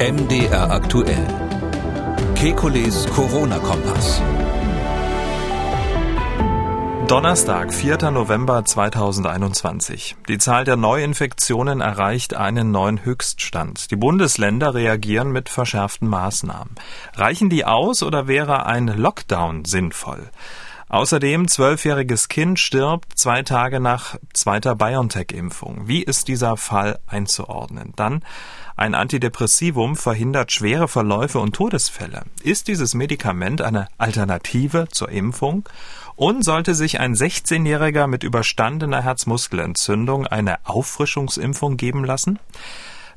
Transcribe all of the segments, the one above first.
MDR aktuell. Kekules Corona-Kompass. Donnerstag, 4. November 2021. Die Zahl der Neuinfektionen erreicht einen neuen Höchststand. Die Bundesländer reagieren mit verschärften Maßnahmen. Reichen die aus oder wäre ein Lockdown sinnvoll? Außerdem zwölfjähriges Kind stirbt zwei Tage nach zweiter BioNTech-Impfung. Wie ist dieser Fall einzuordnen? Dann ein Antidepressivum verhindert schwere Verläufe und Todesfälle. Ist dieses Medikament eine Alternative zur Impfung? Und sollte sich ein 16-Jähriger mit überstandener Herzmuskelentzündung eine Auffrischungsimpfung geben lassen?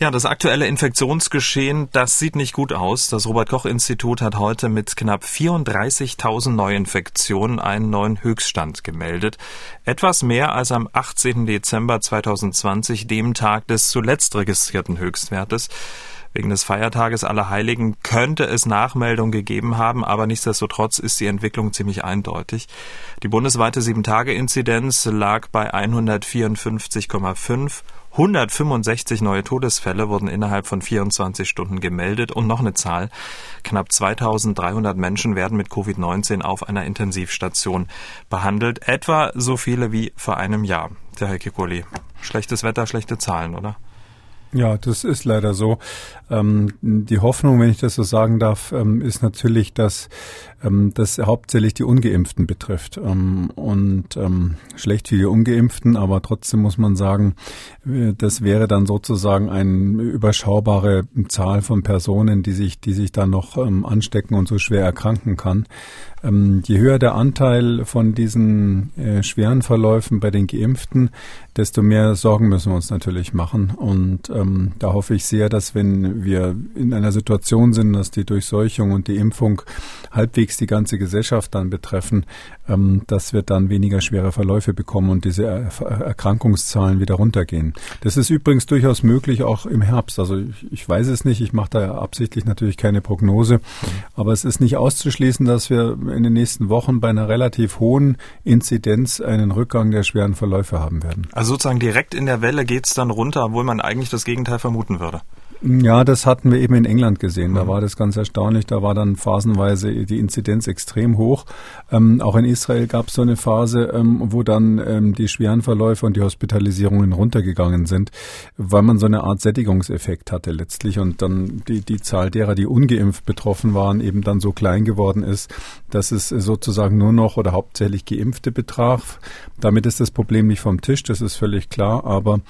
Ja, das aktuelle Infektionsgeschehen, das sieht nicht gut aus. Das Robert Koch Institut hat heute mit knapp 34.000 Neuinfektionen einen neuen Höchststand gemeldet. Etwas mehr als am 18. Dezember 2020, dem Tag des zuletzt registrierten Höchstwertes. Wegen des Feiertages Allerheiligen könnte es Nachmeldungen gegeben haben, aber nichtsdestotrotz ist die Entwicklung ziemlich eindeutig. Die bundesweite 7-Tage-Inzidenz lag bei 154,5 165 neue Todesfälle wurden innerhalb von 24 Stunden gemeldet und noch eine Zahl. Knapp 2300 Menschen werden mit Covid-19 auf einer Intensivstation behandelt. Etwa so viele wie vor einem Jahr. Der Herr Kikoli. Schlechtes Wetter, schlechte Zahlen, oder? Ja, das ist leider so. Ähm, die Hoffnung, wenn ich das so sagen darf, ähm, ist natürlich, dass ähm, das hauptsächlich die Ungeimpften betrifft. Ähm, und ähm, schlecht für die Ungeimpften, aber trotzdem muss man sagen, äh, das wäre dann sozusagen eine überschaubare Zahl von Personen, die sich, die sich dann noch ähm, anstecken und so schwer erkranken kann. je höher der Anteil von diesen äh, schweren Verläufen bei den Geimpften, desto mehr Sorgen müssen wir uns natürlich machen. Und ähm, da hoffe ich sehr, dass wenn wir in einer Situation sind, dass die Durchseuchung und die Impfung halbwegs die ganze Gesellschaft dann betreffen, ähm, dass wir dann weniger schwere Verläufe bekommen und diese er Erkrankungszahlen wieder runtergehen. Das ist übrigens durchaus möglich auch im Herbst. Also ich, ich weiß es nicht, ich mache da absichtlich natürlich keine Prognose, aber es ist nicht auszuschließen, dass wir in den nächsten Wochen bei einer relativ hohen Inzidenz einen Rückgang der schweren Verläufe haben werden. Also sozusagen direkt in der Welle geht es dann runter, obwohl man eigentlich das Gegenteil vermuten würde. Ja, das hatten wir eben in England gesehen. Da mhm. war das ganz erstaunlich. Da war dann phasenweise die Inzidenz extrem hoch. Ähm, auch in Israel gab es so eine Phase, ähm, wo dann ähm, die schweren Verläufe und die Hospitalisierungen runtergegangen sind, weil man so eine Art Sättigungseffekt hatte letztlich und dann die, die Zahl derer, die ungeimpft betroffen waren, eben dann so klein geworden ist, dass es sozusagen nur noch oder hauptsächlich Geimpfte betraf. Damit ist das Problem nicht vom Tisch, das ist völlig klar, aber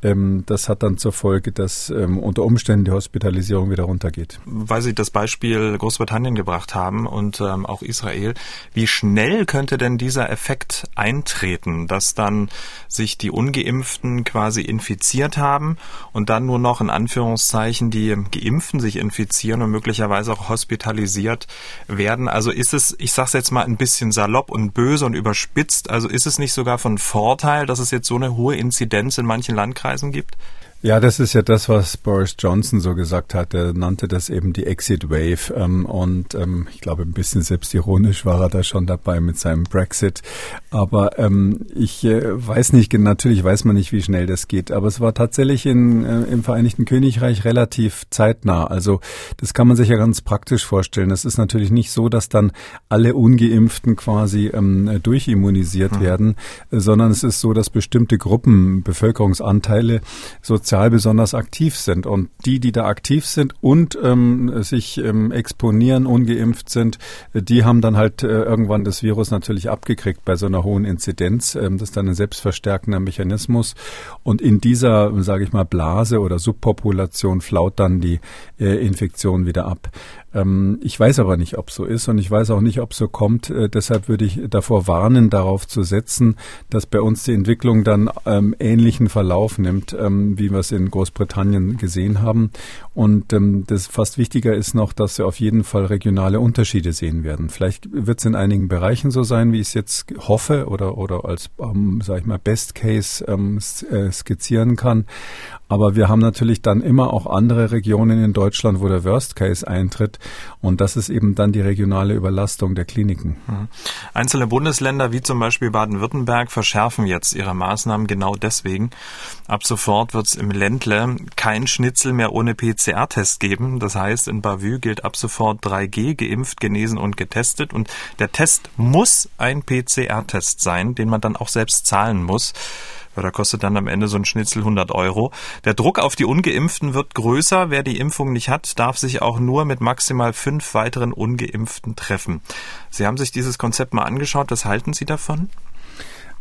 ähm, das hat dann zur Folge, dass ähm, unter Umständen die Hospitalisierung wieder runtergeht. Weil Sie das Beispiel Großbritannien gebracht haben und ähm, auch Israel, wie schnell könnte denn dieser Effekt eintreten, dass dann sich die Ungeimpften quasi infiziert haben und dann nur noch in Anführungszeichen die Geimpften sich infizieren und möglicherweise auch hospitalisiert werden? Also ist es, ich sage es jetzt mal ein bisschen salopp und böse und überspitzt, also ist es nicht sogar von Vorteil, dass es jetzt so eine hohe Inzidenz in manchen Landkreisen Kreisen gibt? Ja, das ist ja das, was Boris Johnson so gesagt hat. Er nannte das eben die Exit Wave. Ähm, und ähm, ich glaube, ein bisschen selbstironisch war er da schon dabei mit seinem Brexit. Aber ähm, ich äh, weiß nicht, natürlich weiß man nicht, wie schnell das geht. Aber es war tatsächlich in, äh, im Vereinigten Königreich relativ zeitnah. Also das kann man sich ja ganz praktisch vorstellen. Es ist natürlich nicht so, dass dann alle Ungeimpften quasi durchimmunisiert mhm. werden, sondern es ist so, dass bestimmte Gruppen, Bevölkerungsanteile so sozial besonders aktiv sind. Und die, die da aktiv sind und ähm, sich ähm, exponieren, ungeimpft sind, die haben dann halt äh, irgendwann das Virus natürlich abgekriegt bei so einer hohen Inzidenz. Ähm, das ist dann ein selbstverstärkender Mechanismus. Und in dieser, sage ich mal, Blase oder Subpopulation flaut dann die äh, Infektion wieder ab. Ähm, ich weiß aber nicht, ob so ist und ich weiß auch nicht, ob so kommt. Äh, deshalb würde ich davor warnen, darauf zu setzen, dass bei uns die Entwicklung dann ähm, ähnlichen Verlauf nimmt, ähm, wie wir es in Großbritannien gesehen haben. Und ähm, das fast wichtiger ist noch, dass wir auf jeden Fall regionale Unterschiede sehen werden. Vielleicht wird es in einigen Bereichen so sein, wie ich es jetzt hoffe oder, oder als, ähm, sage ich mal, Best Case ähm, äh, skizzieren kann. Aber wir haben natürlich dann immer auch andere Regionen in Deutschland, wo der Worst Case eintritt. Und das ist eben dann die regionale Überlastung der Kliniken. Mhm. Einzelne Bundesländer wie zum Beispiel Baden-Württemberg verschärfen jetzt ihre Maßnahmen genau deswegen. Ab sofort wird es im Ländle kein Schnitzel mehr ohne PCR-Test geben. Das heißt, in Bavü gilt ab sofort 3G, geimpft, genesen und getestet. Und der Test muss ein PCR-Test sein, den man dann auch selbst zahlen muss weil da kostet dann am Ende so ein Schnitzel 100 Euro. Der Druck auf die Ungeimpften wird größer. Wer die Impfung nicht hat, darf sich auch nur mit maximal fünf weiteren Ungeimpften treffen. Sie haben sich dieses Konzept mal angeschaut. Was halten Sie davon?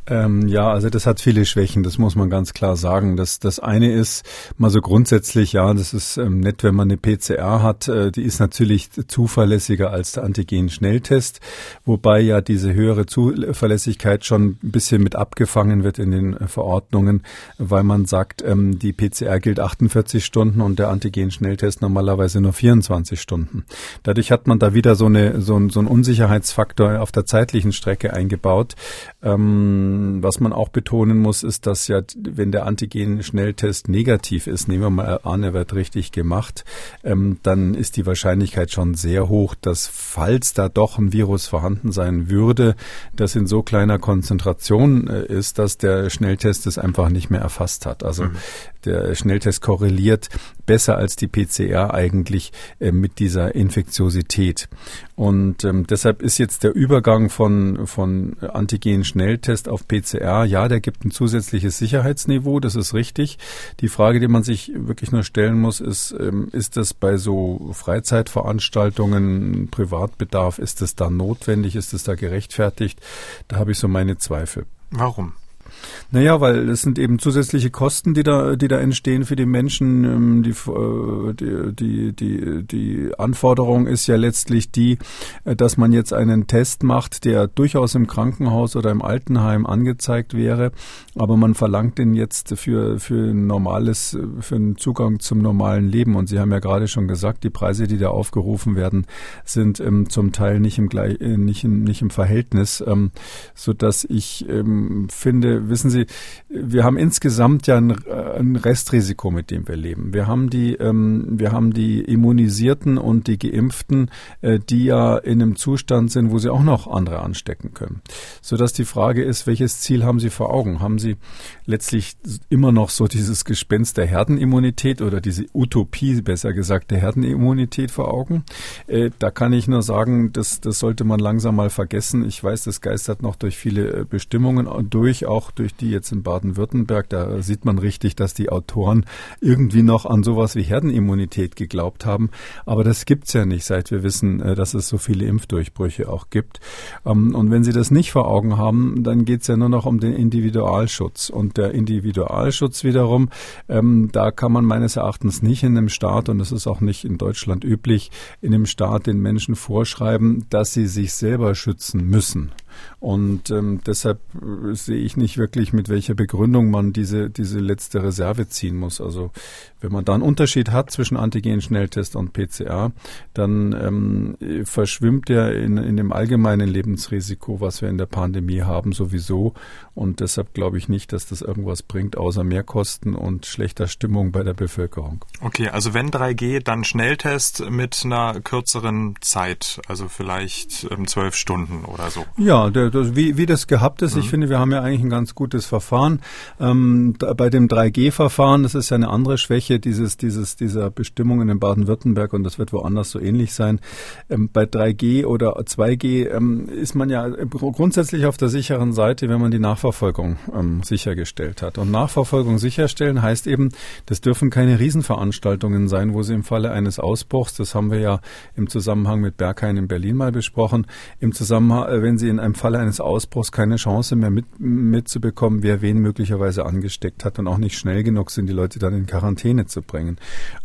Ähm, ja, also das hat viele Schwächen, das muss man ganz klar sagen. Das, das eine ist mal so grundsätzlich, ja, das ist ähm, nett, wenn man eine PCR hat, äh, die ist natürlich zuverlässiger als der Antigen-Schnelltest, wobei ja diese höhere Zuverlässigkeit schon ein bisschen mit abgefangen wird in den äh, Verordnungen, weil man sagt, ähm, die PCR gilt 48 Stunden und der Antigen-Schnelltest normalerweise nur 24 Stunden. Dadurch hat man da wieder so, eine, so, so einen Unsicherheitsfaktor auf der zeitlichen Strecke eingebaut. Ähm, was man auch betonen muss, ist, dass ja, wenn der Antigen-Schnelltest negativ ist, nehmen wir mal an, er wird richtig gemacht, ähm, dann ist die Wahrscheinlichkeit schon sehr hoch, dass falls da doch ein Virus vorhanden sein würde, das in so kleiner Konzentration äh, ist, dass der Schnelltest es einfach nicht mehr erfasst hat. Also mhm der Schnelltest korreliert besser als die PCR eigentlich äh, mit dieser Infektiosität. Und ähm, deshalb ist jetzt der Übergang von, von Antigen-Schnelltest auf PCR, ja, der gibt ein zusätzliches Sicherheitsniveau, das ist richtig. Die Frage, die man sich wirklich nur stellen muss, ist, ähm, ist das bei so Freizeitveranstaltungen, Privatbedarf, ist das da notwendig, ist das da gerechtfertigt? Da habe ich so meine Zweifel. Warum? Naja, weil es sind eben zusätzliche Kosten, die da, die da entstehen für die Menschen. Ähm, äh, die, die, die, die Anforderung ist ja letztlich die, äh, dass man jetzt einen Test macht, der durchaus im Krankenhaus oder im Altenheim angezeigt wäre, aber man verlangt den jetzt für, für ein normales, für einen Zugang zum normalen Leben. Und Sie haben ja gerade schon gesagt, die Preise, die da aufgerufen werden, sind ähm, zum Teil nicht im, äh, nicht im, nicht im Verhältnis, ähm, so dass ich ähm, finde, wissen Sie, wir haben insgesamt ja ein, äh, ein Restrisiko, mit dem wir leben. Wir haben die, ähm, wir haben die Immunisierten und die Geimpften, äh, die ja in einem Zustand sind, wo sie auch noch andere anstecken können. Sodass die Frage ist, welches Ziel haben Sie vor Augen? Haben Sie letztlich immer noch so dieses Gespenst der Herdenimmunität oder diese Utopie, besser gesagt, der Herdenimmunität vor Augen? Äh, da kann ich nur sagen, das, das sollte man langsam mal vergessen. Ich weiß, das geistert noch durch viele äh, Bestimmungen durch, auch durch die jetzt in Baden-Württemberg. Da sieht man richtig, dass die Autoren irgendwie noch an sowas wie Herdenimmunität geglaubt haben. Aber das gibt's ja nicht, seit wir wissen, äh, dass es so viele Impfdurchbrüche auch gibt. Ähm, und wenn Sie das nicht vor Augen haben, dann geht's ja nur noch um den Individualschutz. Und der Individualschutz wiederum, ähm, da kann man meines Erachtens nicht in einem Staat, und das ist auch nicht in Deutschland üblich, in einem Staat den Menschen vorschreiben, dass sie sich selber schützen müssen. Und ähm, deshalb äh, sehe ich nicht wirklich, mit welcher Begründung man diese, diese letzte Reserve ziehen muss. Also wenn man da einen Unterschied hat zwischen Antigen-Schnelltest und PCR, dann ähm, verschwimmt der in, in dem allgemeinen Lebensrisiko, was wir in der Pandemie haben, sowieso. Und deshalb glaube ich nicht, dass das irgendwas bringt, außer Mehrkosten und schlechter Stimmung bei der Bevölkerung. Okay, also wenn 3G, dann Schnelltest mit einer kürzeren Zeit, also vielleicht ähm, zwölf Stunden oder so. Ja, der, wie, wie das gehabt ist. Mhm. Ich finde, wir haben ja eigentlich ein ganz gutes Verfahren. Ähm, da, bei dem 3G-Verfahren, das ist ja eine andere Schwäche dieses, dieses, dieser Bestimmungen in Baden-Württemberg und das wird woanders so ähnlich sein. Ähm, bei 3G oder 2G ähm, ist man ja grundsätzlich auf der sicheren Seite, wenn man die Nachverfolgung ähm, sichergestellt hat. Und Nachverfolgung sicherstellen heißt eben, das dürfen keine Riesenveranstaltungen sein, wo sie im Falle eines Ausbruchs, das haben wir ja im Zusammenhang mit Berghain in Berlin mal besprochen, im Zusammenhang, äh, wenn sie in im Falle eines Ausbruchs keine Chance mehr mit, mitzubekommen, wer wen möglicherweise angesteckt hat und auch nicht schnell genug sind, die Leute dann in Quarantäne zu bringen.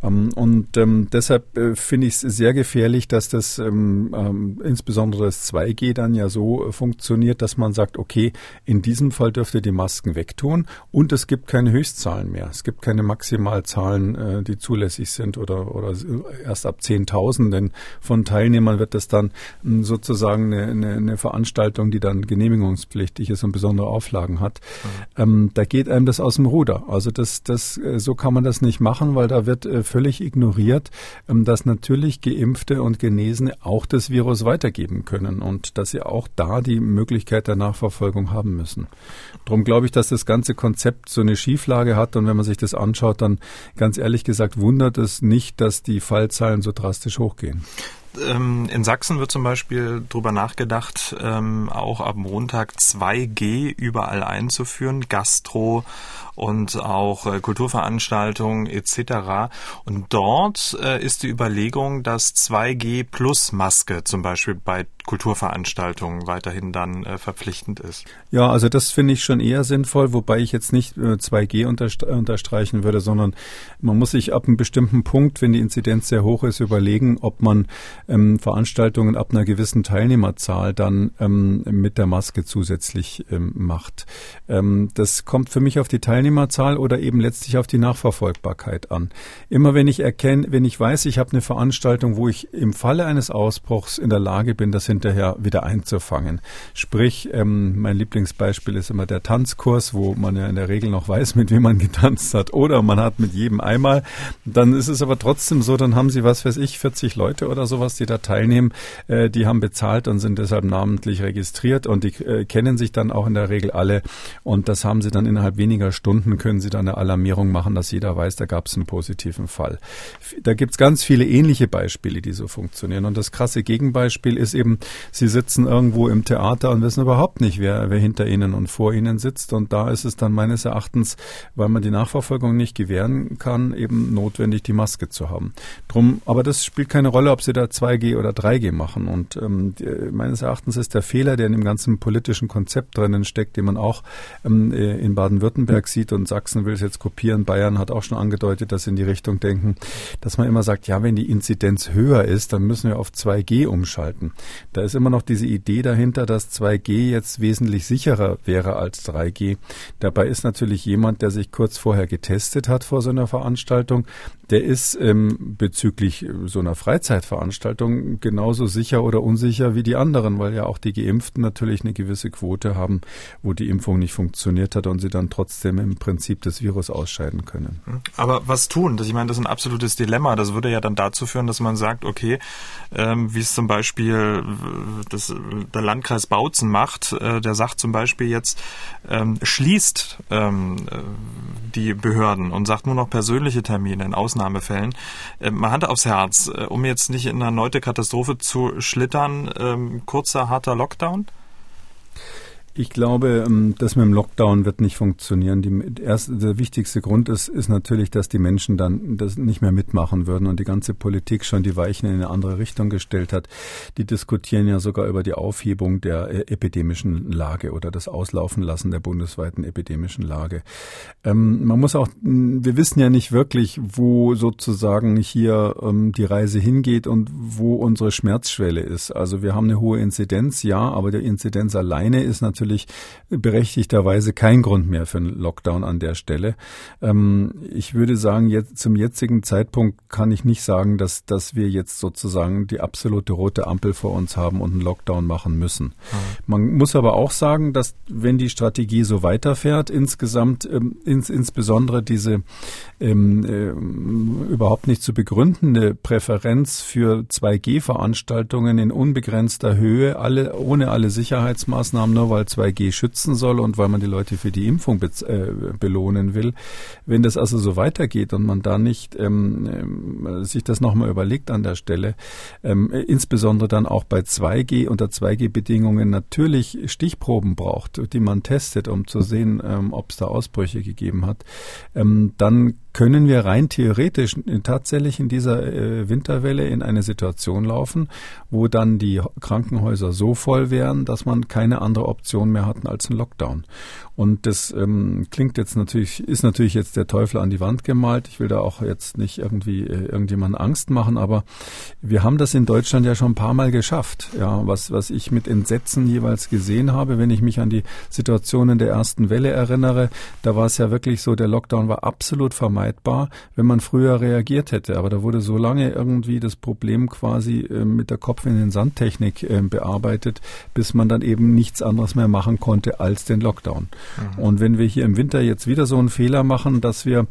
Ähm, und ähm, deshalb äh, finde ich es sehr gefährlich, dass das ähm, insbesondere das 2G dann ja so äh, funktioniert, dass man sagt, okay, in diesem Fall dürft ihr die Masken wegtun und es gibt keine Höchstzahlen mehr. Es gibt keine Maximalzahlen, äh, die zulässig sind oder, oder erst ab 10.000, denn von Teilnehmern wird das dann ähm, sozusagen eine, eine, eine Veranstaltung, die dann genehmigungspflichtig ist und besondere Auflagen hat. Mhm. Ähm, da geht einem das aus dem Ruder. Also das, das, äh, so kann man das nicht machen, weil da wird äh, völlig ignoriert, ähm, dass natürlich Geimpfte und Genesene auch das Virus weitergeben können und dass sie auch da die Möglichkeit der Nachverfolgung haben müssen. Darum glaube ich, dass das ganze Konzept so eine Schieflage hat und wenn man sich das anschaut, dann ganz ehrlich gesagt wundert es nicht, dass die Fallzahlen so drastisch hochgehen. Ähm, in Sachsen wird zum Beispiel darüber nachgedacht, ähm, auch ab Montag 2G überall einzuführen, Gastro und auch äh, Kulturveranstaltungen etc. Und dort äh, ist die Überlegung, dass 2G plus Maske zum Beispiel bei Kulturveranstaltungen weiterhin dann äh, verpflichtend ist. Ja, also das finde ich schon eher sinnvoll, wobei ich jetzt nicht äh, 2G unterstreichen würde, sondern man muss sich ab einem bestimmten Punkt, wenn die Inzidenz sehr hoch ist, überlegen, ob man ähm, Veranstaltungen ab einer gewissen Teilnehmerzahl dann ähm, mit der Maske zusätzlich ähm, macht. Ähm, das kommt für mich auf die Teilnehmerzahl oder eben letztlich auf die Nachverfolgbarkeit an. Immer wenn ich erkenne, wenn ich weiß, ich habe eine Veranstaltung, wo ich im Falle eines Ausbruchs in der Lage bin, das hinterher wieder einzufangen. Sprich, ähm, mein Lieblingsbeispiel ist immer der Tanzkurs, wo man ja in der Regel noch weiß, mit wem man getanzt hat. Oder man hat mit jedem einmal. Dann ist es aber trotzdem so, dann haben sie, was weiß ich, 40 Leute oder sowas, die da teilnehmen. Äh, die haben bezahlt und sind deshalb namentlich registriert und die äh, kennen sich dann auch in der Regel alle. Und das haben sie dann innerhalb weniger Stunden, können sie dann eine Alarmierung machen, dass jeder weiß, da gab es einen positiven Fall. Da gibt es ganz viele ähnliche Beispiele, die so funktionieren. Und das krasse Gegenbeispiel ist eben sie sitzen irgendwo im Theater und wissen überhaupt nicht, wer, wer hinter ihnen und vor ihnen sitzt. Und da ist es dann meines Erachtens, weil man die Nachverfolgung nicht gewähren kann, eben notwendig, die Maske zu haben. Drum, aber das spielt keine Rolle, ob sie da 2G oder 3G machen. Und ähm, meines Erachtens ist der Fehler, der in dem ganzen politischen Konzept drinnen steckt, den man auch ähm, äh, in Baden-Württemberg sieht und Sachsen will es jetzt kopieren. Bayern hat auch schon angedeutet, dass sie in die Richtung denken, dass man immer sagt, ja, wenn die Inzidenz höher ist, dann müssen wir auf 2G umschalten. Da ist immer noch diese Idee dahinter, dass 2G jetzt wesentlich sicherer wäre als 3G. Dabei ist natürlich jemand, der sich kurz vorher getestet hat vor so einer Veranstaltung, der ist ähm, bezüglich so einer Freizeitveranstaltung genauso sicher oder unsicher wie die anderen, weil ja auch die Geimpften natürlich eine gewisse Quote haben, wo die Impfung nicht funktioniert hat und sie dann trotzdem im Prinzip das Virus ausscheiden können. Aber was tun? Ich meine, das ist ein absolutes Dilemma. Das würde ja dann dazu führen, dass man sagt, okay, ähm, wie es zum Beispiel das, der Landkreis Bautzen macht, äh, der sagt zum Beispiel jetzt, ähm, schließt ähm, äh, die Behörden und sagt nur noch persönliche Termine in Ausnahmefällen. Äh, mal Hand aufs Herz, äh, um jetzt nicht in eine erneute Katastrophe zu schlittern, ähm, kurzer, harter Lockdown? Ich glaube, ähm, das mit dem Lockdown wird nicht funktionieren. Die erste, der wichtigste Grund ist, ist natürlich, dass die Menschen dann das nicht mehr mitmachen würden und die ganze Politik schon die Weichen in eine andere Richtung gestellt hat. Die diskutieren ja sogar über die Aufhebung der äh, epidemischen Lage oder das Auslaufen lassen der bundesweiten epidemischen Lage. Ähm, man muss auch, wir wissen ja nicht wirklich, wo sozusagen hier ähm, die Reise hingeht und wo unsere Schmerzschwelle ist. Also wir haben eine hohe Inzidenz, ja, aber die Inzidenz alleine ist natürlich natürlich berechtigterweise kein Grund mehr für einen Lockdown an der Stelle. Ähm, ich würde sagen, jetzt, zum jetzigen Zeitpunkt kann ich nicht sagen, dass, dass wir jetzt sozusagen die absolute rote Ampel vor uns haben und einen Lockdown machen müssen. Mhm. Man muss aber auch sagen, dass wenn die Strategie so weiterfährt, insgesamt ähm, ins, insbesondere diese ähm, äh, überhaupt nicht zu begründende Präferenz für 2G-Veranstaltungen in unbegrenzter Höhe, alle ohne alle Sicherheitsmaßnahmen, nur weil 2G schützen soll und weil man die Leute für die Impfung be äh, belohnen will. Wenn das also so weitergeht und man da nicht ähm, äh, sich das nochmal überlegt an der Stelle, ähm, insbesondere dann auch bei 2G unter 2G-Bedingungen natürlich Stichproben braucht, die man testet, um zu sehen, ähm, ob es da Ausbrüche gegeben hat, ähm, dann können wir rein theoretisch tatsächlich in dieser äh, Winterwelle in eine Situation laufen, wo dann die Krankenhäuser so voll wären, dass man keine andere Option mehr hatten als ein Lockdown. Und das ähm, klingt jetzt natürlich, ist natürlich jetzt der Teufel an die Wand gemalt. Ich will da auch jetzt nicht irgendwie äh, irgendjemanden Angst machen, aber wir haben das in Deutschland ja schon ein paar Mal geschafft. Ja, was, was ich mit Entsetzen jeweils gesehen habe, wenn ich mich an die Situationen der ersten Welle erinnere, da war es ja wirklich so, der Lockdown war absolut vermeidbar, wenn man früher reagiert hätte. Aber da wurde so lange irgendwie das Problem quasi äh, mit der Kopf in den Sandtechnik äh, bearbeitet, bis man dann eben nichts anderes mehr machen konnte als den Lockdown. Mhm. Und wenn wir hier im Winter jetzt wieder so einen Fehler machen, dass wir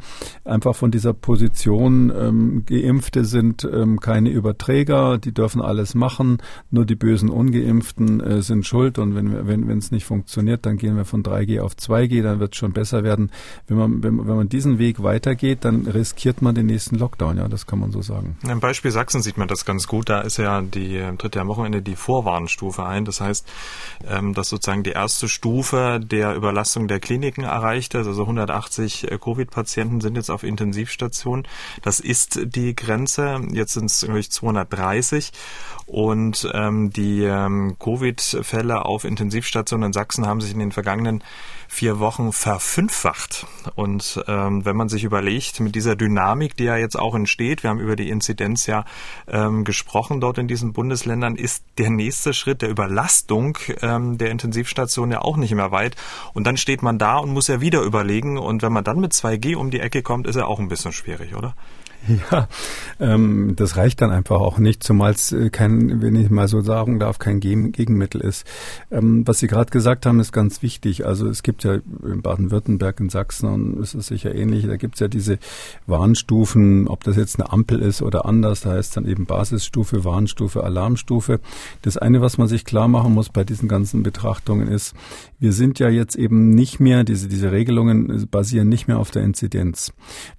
einfach von dieser Position ähm, Geimpfte sind ähm, keine Überträger, die dürfen alles machen, nur die bösen Ungeimpften äh, sind schuld und wenn wenn wenn es nicht funktioniert, dann gehen wir von 3G auf 2G, dann wird es schon besser werden. Wenn man wenn, wenn man diesen Weg weitergeht, dann riskiert man den nächsten Lockdown, ja, das kann man so sagen. Im Beispiel Sachsen sieht man das ganz gut. Da ist ja die tritt ja am Wochenende die Vorwarnstufe ein. Das heißt, ähm, dass sozusagen die erste Stufe der Überlastung Überlastung der Kliniken erreicht. Also 180 äh, Covid-Patienten sind jetzt auf Intensivstationen. Das ist die Grenze. Jetzt sind es 230. Und ähm, die ähm, Covid-Fälle auf Intensivstationen in Sachsen haben sich in den vergangenen vier Wochen verfünffacht. Und ähm, wenn man sich überlegt, mit dieser Dynamik, die ja jetzt auch entsteht, wir haben über die Inzidenz ja ähm, gesprochen dort in diesen Bundesländern, ist der nächste Schritt der Überlastung ähm, der Intensivstation ja auch nicht mehr weit. Und dann steht man da und muss ja wieder überlegen. Und wenn man dann mit 2G um die Ecke kommt, ist ja auch ein bisschen schwierig, oder? Ja, ähm, das reicht dann einfach auch nicht, zumal es äh, kein, wenn ich mal so sagen darf, kein Gegenmittel ist. Ähm, was Sie gerade gesagt haben, ist ganz wichtig. Also es gibt ja in Baden-Württemberg, in Sachsen und es ist sicher ähnlich, da gibt es ja diese Warnstufen, ob das jetzt eine Ampel ist oder anders, da heißt dann eben Basisstufe, Warnstufe, Alarmstufe. Das eine, was man sich klar machen muss bei diesen ganzen Betrachtungen ist, wir sind ja jetzt eben nicht mehr, diese, diese Regelungen basieren nicht mehr auf der Inzidenz.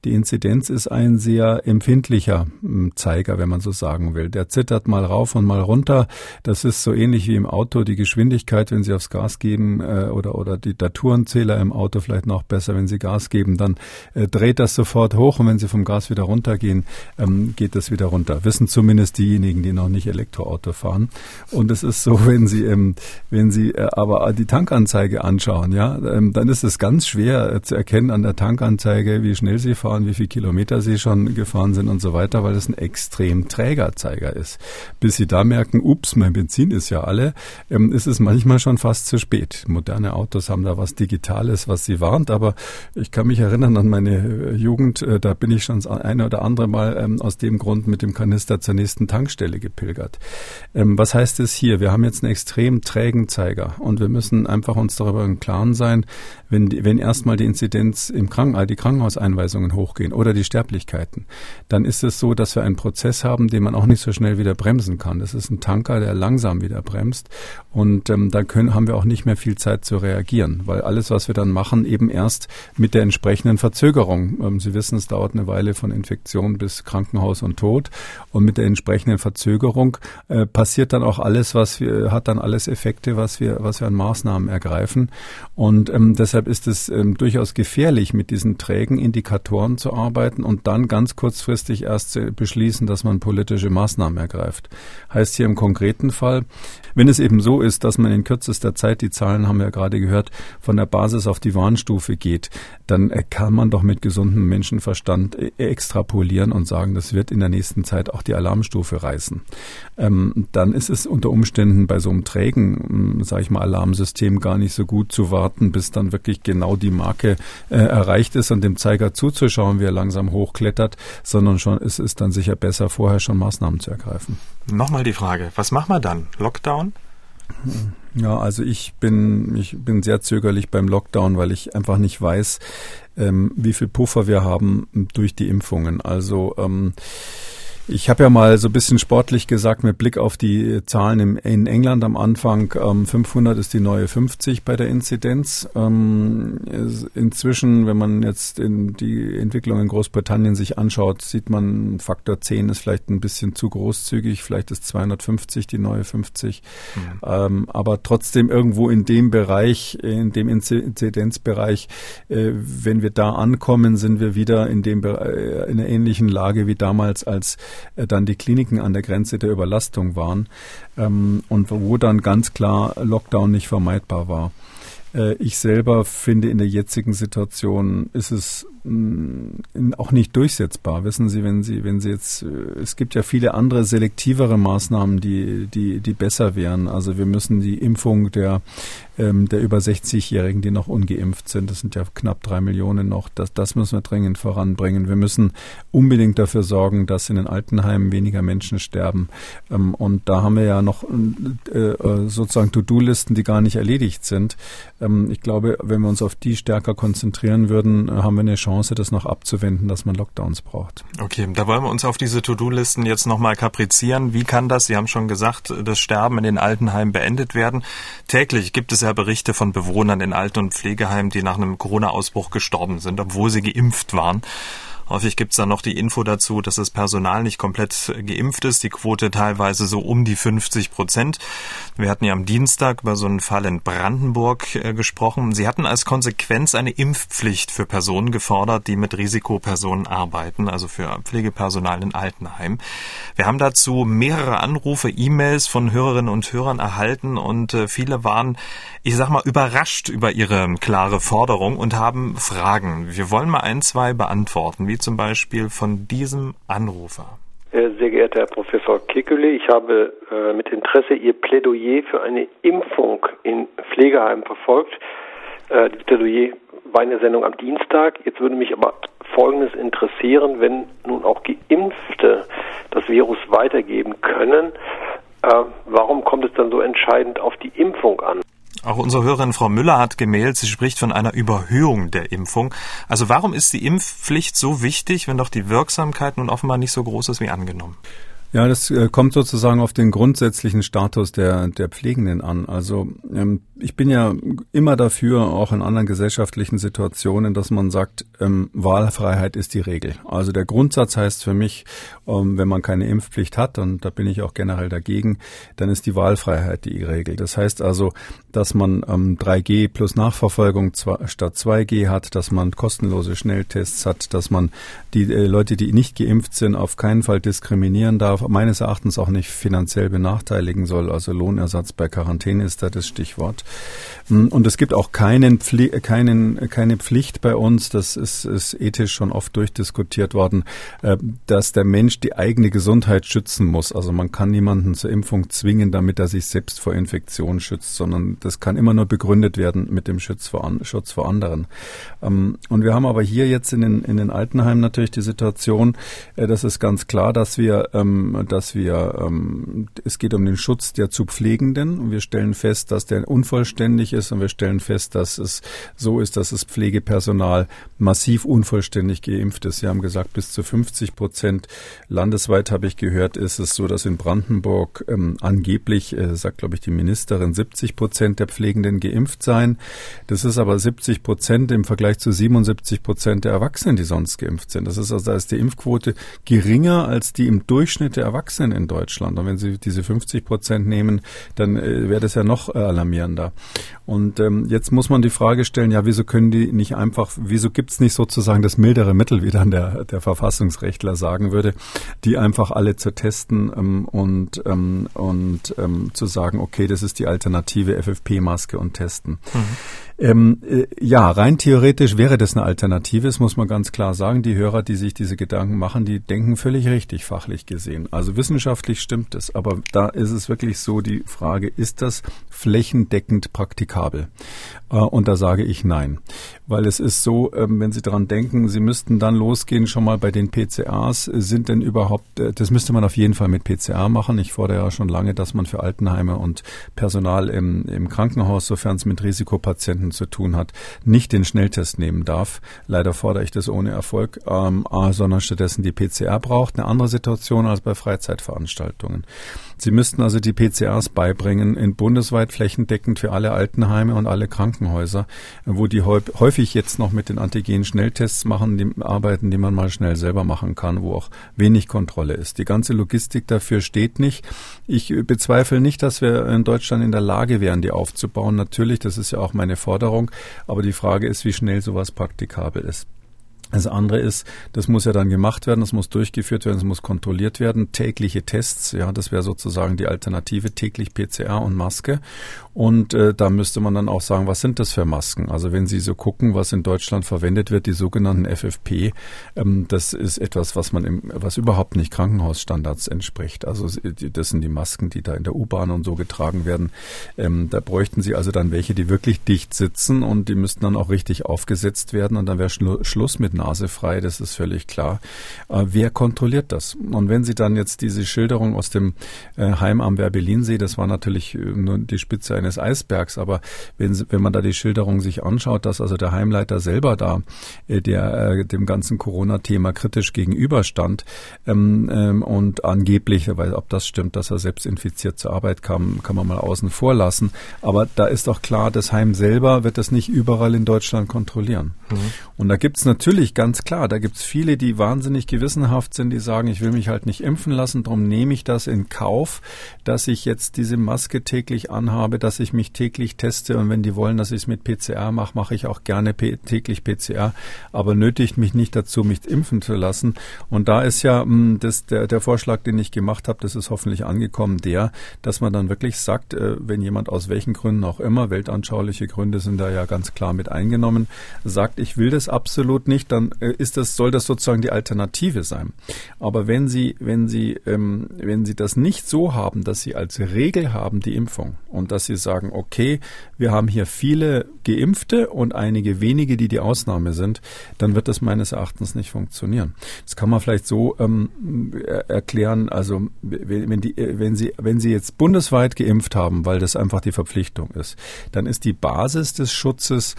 Die Inzidenz ist ein sehr empfindlicher hm, Zeiger, wenn man so sagen will. Der zittert mal rauf und mal runter. Das ist so ähnlich wie im Auto die Geschwindigkeit, wenn Sie aufs Gas geben äh, oder oder die Daturenzähler im Auto vielleicht noch besser, wenn Sie Gas geben, dann äh, dreht das sofort hoch und wenn Sie vom Gas wieder runtergehen, ähm, geht das wieder runter. Wissen zumindest diejenigen, die noch nicht Elektroauto fahren. Und es ist so, wenn Sie ähm, wenn Sie äh, aber die Tankanzeige anschauen, ja, ähm, dann ist es ganz schwer äh, zu erkennen an der Tankanzeige, wie schnell Sie fahren, wie viele Kilometer Sie schon gefahren sind und so weiter, weil das ein extrem träger Zeiger ist. Bis sie da merken, ups, mein Benzin ist ja alle, ähm, ist es manchmal schon fast zu spät. Moderne Autos haben da was Digitales, was sie warnt, aber ich kann mich erinnern an meine äh, Jugend, äh, da bin ich schon eine oder andere Mal ähm, aus dem Grund mit dem Kanister zur nächsten Tankstelle gepilgert. Ähm, was heißt es hier? Wir haben jetzt einen extrem trägen Zeiger und wir müssen einfach uns darüber im Klaren sein, wenn, wenn erstmal die Inzidenz im Krankenhaus, die Krankenhauseinweisungen hochgehen oder die Sterblichkeiten, dann ist es so, dass wir einen Prozess haben, den man auch nicht so schnell wieder bremsen kann. Das ist ein Tanker, der langsam wieder bremst. Und ähm, da können, haben wir auch nicht mehr viel Zeit zu reagieren, weil alles, was wir dann machen, eben erst mit der entsprechenden Verzögerung. Ähm, Sie wissen, es dauert eine Weile von Infektion bis Krankenhaus und Tod. Und mit der entsprechenden Verzögerung äh, passiert dann auch alles, was wir, hat dann alles Effekte, was wir, was wir an Maßnahmen ergreifen. Und ähm, deshalb ist es ähm, durchaus gefährlich, mit diesen trägen Indikatoren zu arbeiten und dann ganz kurzfristig erst beschließen, dass man politische Maßnahmen ergreift. Heißt hier im konkreten Fall, wenn es eben so ist, dass man in kürzester Zeit, die Zahlen haben wir ja gerade gehört, von der Basis auf die Warnstufe geht, dann kann man doch mit gesundem Menschenverstand e-, extrapolieren und sagen, das wird in der nächsten Zeit auch die Alarmstufe reißen. Ähm, dann ist es unter Umständen bei so einem trägen, hm, sage ich mal, Alarmsystem gar nicht so gut zu warten, bis dann wirklich genau die Marke äh, erreicht ist und dem Zeiger zuzuschauen, wie er langsam hochklettert, sondern schon ist es dann sicher besser, vorher schon Maßnahmen zu ergreifen. Nochmal die Frage, was machen wir dann? Lockdown? Ja, also ich bin, ich bin sehr zögerlich beim Lockdown, weil ich einfach nicht weiß, ähm, wie viel Puffer wir haben durch die Impfungen. Also ähm, Ich habe ja mal so ein bisschen sportlich gesagt, mit Blick auf die Zahlen im, in England am Anfang, ähm, 500 ist die neue 50 bei der Inzidenz. Ähm, inzwischen, wenn man jetzt in die Entwicklung in Großbritannien sich anschaut, sieht man, Faktor 10 ist vielleicht ein bisschen zu großzügig, vielleicht ist 250 die neue 50. Mhm. Ähm, aber trotzdem irgendwo in dem Bereich, in dem Inzidenzbereich, äh, wenn wir da ankommen, sind wir wieder in, dem, äh, in einer ähnlichen Lage wie damals, als dann die Kliniken an der Grenze der Überlastung waren ähm, und wo dann ganz klar Lockdown nicht vermeidbar war. Äh, ich selber finde, in der jetzigen Situation ist es mh, auch nicht durchsetzbar. Wissen Sie, wenn Sie, wenn Sie jetzt, äh, es gibt ja viele andere selektivere Maßnahmen, die, die, die besser wären. Also wir müssen die Impfung der ähm, der über 60-Jährigen, die noch ungeimpft sind. Das sind ja knapp drei Millionen noch. Das, das müssen wir dringend voranbringen. Wir müssen unbedingt dafür sorgen, dass in den Altenheimen weniger Menschen sterben. Ähm, und da haben wir ja noch äh, sozusagen To-Do-Listen, die gar nicht erledigt sind. Ähm, ich glaube, wenn wir uns auf die stärker konzentrieren würden, äh, haben wir eine Chance, das noch abzuwenden, dass man Lockdowns braucht. Okay, da wollen wir uns auf diese To-Do-Listen jetzt nochmal kaprizieren. Wie kann das, Sie haben schon gesagt, das Sterben in den Altenheimen beendet werden? Täglich gibt es ja Berichte von Bewohnern in Alten- und Pflegeheimen, die nach einem Corona-Ausbruch gestorben sind, obwohl sie geimpft waren. Häufig gibt es dann noch die Info dazu, dass das Personal nicht komplett geimpft ist, die Quote teilweise so um die 50 Prozent. Wir hatten ja am Dienstag über so einen Fall in Brandenburg äh, gesprochen. Sie hatten als Konsequenz eine Impfpflicht für Personen gefordert, die mit Risikopersonen arbeiten, also für Pflegepersonal in Altenheim. Wir haben dazu mehrere Anrufe, E-Mails von Hörerinnen und Hörern erhalten und äh, viele waren, ich sag mal, überrascht über ihre klare Forderung und haben Fragen. Wir wollen mal ein, zwei beantworten, wie zum Beispiel von diesem Anrufer. Sehr geehrter Herr Professor Kekule, ich habe äh, mit Interesse Ihr Plädoyer für eine Impfung in Pflegeheimen verfolgt. Äh, das Plädoyer war in der Sendung am Dienstag. Jetzt würde mich aber Folgendes interessieren, wenn nun auch Geimpfte das Virus weitergeben können, äh, warum kommt es dann so entscheidend auf die Impfung an? Auch unsere Hörerin Frau Müller hat gemeldet, sie spricht von einer Überhöhung der Impfung. Also warum ist die Impfpflicht so wichtig, wenn doch die Wirksamkeit nun offenbar nicht so groß ist wie angenommen? Ja, das äh, kommt sozusagen auf den grundsätzlichen Status der, der Pflegenden an. Also ähm, ich bin ja immer dafür, auch in anderen gesellschaftlichen Situationen, dass man sagt, ähm, Wahlfreiheit ist die Regel. Also der Grundsatz heißt für mich, ähm, wenn man keine Impfpflicht hat, und da bin ich auch generell dagegen, dann ist die Wahlfreiheit die Regel. Das heißt also, dass man ähm, 3G plus Nachverfolgung statt 2G hat, dass man kostenlose Schnelltests hat, dass man die äh, Leute, die nicht geimpft sind, auf keinen Fall diskriminieren darf meines Erachtens auch nicht finanziell benachteiligen soll. Also Lohnersatz bei Quarantäne ist da das Stichwort. Mm, und es gibt auch keinen Pfli keinen, keine Pflicht bei uns, das ist, ist ethisch schon oft durchdiskutiert worden, äh, dass der Mensch die eigene Gesundheit schützen muss. Also man kann niemanden zur Impfung zwingen, damit er sich selbst vor Infektion schützt, sondern das kann immer nur begründet werden mit dem Schutz vor, Schutz vor anderen. Ähm, und wir haben aber hier jetzt in den, in den Altenheimen natürlich die Situation, äh, das ist ganz klar, dass wir, ähm, dass wir, ähm, es geht um den Schutz der zu Pflegenden und wir stellen fest, dass der unvollständig ist und wir stellen fest, dass es so ist, dass das Pflegepersonal massiv unvollständig geimpft ist. Sie haben gesagt, bis zu 50 Prozent. Landesweit habe ich gehört, ist es so, dass in Brandenburg ähm, angeblich, äh, sagt glaube ich die Ministerin, 70 Prozent der Pflegenden geimpft seien. Das ist aber 70 Prozent im Vergleich zu 77 Prozent der Erwachsenen, die sonst geimpft sind. Das ist also, da ist die Impfquote geringer als die im Durchschnitt der Erwachsenen in Deutschland. Und wenn Sie diese 50 Prozent nehmen, dann äh, wäre das ja noch äh, alarmierender. Und ähm, jetzt muss man die Frage stellen, ja, wieso können die nicht einfach, wieso gibt's nicht sozusagen das mildere Mittel, wie dann der, der Verfassungsrechtler sagen würde, die einfach alle zu testen ähm, und, ähm, und ähm, zu sagen, okay, das ist die alternative FFP-Maske und testen. Mhm. Ähm, äh, ja, rein theoretisch wäre das eine Alternative, das muss man ganz klar sagen. Die Hörer, die sich diese Gedanken machen, die denken völlig richtig, fachlich gesehen. Also wissenschaftlich stimmt es, aber da ist es wirklich so die Frage, ist das flächendeckend praktikabel? Äh, und da sage ich nein. Weil es ist so, ähm, wenn Sie daran denken, Sie müssten dann losgehen schon mal bei den PCAs, sind denn überhaupt, äh, das müsste man auf jeden Fall mit PCR machen. Ich fordere ja schon lange, dass man für Altenheime und Personal im, im Krankenhaus, sofern es mit Risikopatienten zu tun hat, nicht den Schnelltest nehmen darf. Leider fordere ich das ohne Erfolg, ähm, sondern stattdessen die PCR braucht. Eine andere Situation als bei Freizeitveranstaltungen. Sie müssten also die PCRs beibringen in bundesweit flächendeckend für alle Altenheime und alle Krankenhäuser, wo die häufig jetzt noch mit den Antigen-Schnelltests machen, die arbeiten, die man mal schnell selber machen kann, wo auch wenig Kontrolle ist. Die ganze Logistik dafür steht nicht. Ich bezweifle nicht, dass wir in Deutschland in der Lage wären, die aufzubauen. Natürlich, das ist ja auch meine Forderung. Aber die Frage ist, wie schnell sowas praktikabel ist. Das andere ist, das muss ja dann gemacht werden, das muss durchgeführt werden, es muss kontrolliert werden. Tägliche Tests, ja, das wäre sozusagen die Alternative, täglich PCR und Maske. Und äh, da müsste man dann auch sagen, was sind das für Masken? Also wenn Sie so gucken, was in Deutschland verwendet wird, die sogenannten FFP, ähm, das ist etwas, was man im, was überhaupt nicht Krankenhausstandards entspricht. Also das sind die Masken, die da in der U-Bahn und so getragen werden. Ähm, da bräuchten Sie also dann welche, die wirklich dicht sitzen und die müssten dann auch richtig aufgesetzt werden und dann wäre Schluss mit Nase frei, das ist völlig klar. Äh, wer kontrolliert das? Und wenn Sie dann jetzt diese Schilderung aus dem äh, Heim am Werbelinsee, das war natürlich äh, nur die Spitze eines Eisbergs, aber wenn, wenn man da die Schilderung sich anschaut, dass also der Heimleiter selber da der dem ganzen Corona-Thema kritisch gegenüberstand ähm, ähm, und angeblich, weil ob das stimmt, dass er selbst infiziert zur Arbeit kam, kann man mal außen vor lassen. Aber da ist doch klar, das Heim selber wird das nicht überall in Deutschland kontrollieren. Mhm. Und da gibt es natürlich natürlich ganz klar. Da gibt es viele, die wahnsinnig gewissenhaft sind, die sagen, ich will mich halt nicht impfen lassen, darum nehme ich das in Kauf, dass ich jetzt diese Maske täglich anhabe, dass ich mich täglich teste und wenn die wollen, dass ich es mit PCR mache, mache ich auch gerne täglich PCR, aber nötigt mich nicht dazu, mich impfen zu lassen. Und da ist ja mh, hm, das, der, der Vorschlag, den ich gemacht habe, das ist hoffentlich angekommen, der, dass man dann wirklich sagt, äh, wenn jemand aus welchen Gründen auch immer, weltanschauliche Gründe sind da ja ganz klar mit eingenommen, sagt, ich will das absolut nicht, dann dann äh, ist das, soll das sozusagen die Alternative sein. Aber wenn Sie, wenn Sie, ähm, wenn Sie das nicht so haben, dass Sie als Regel haben die Impfung und dass Sie sagen, okay, wir haben hier viele Geimpfte und einige wenige, die die Ausnahme sind, dann wird das meines Erachtens nicht funktionieren. Das kann man vielleicht so ähm, erklären. Also wenn, die, wenn Sie, wenn Sie jetzt bundesweit geimpft haben, weil das einfach die Verpflichtung ist, dann ist die Basis des Schutzes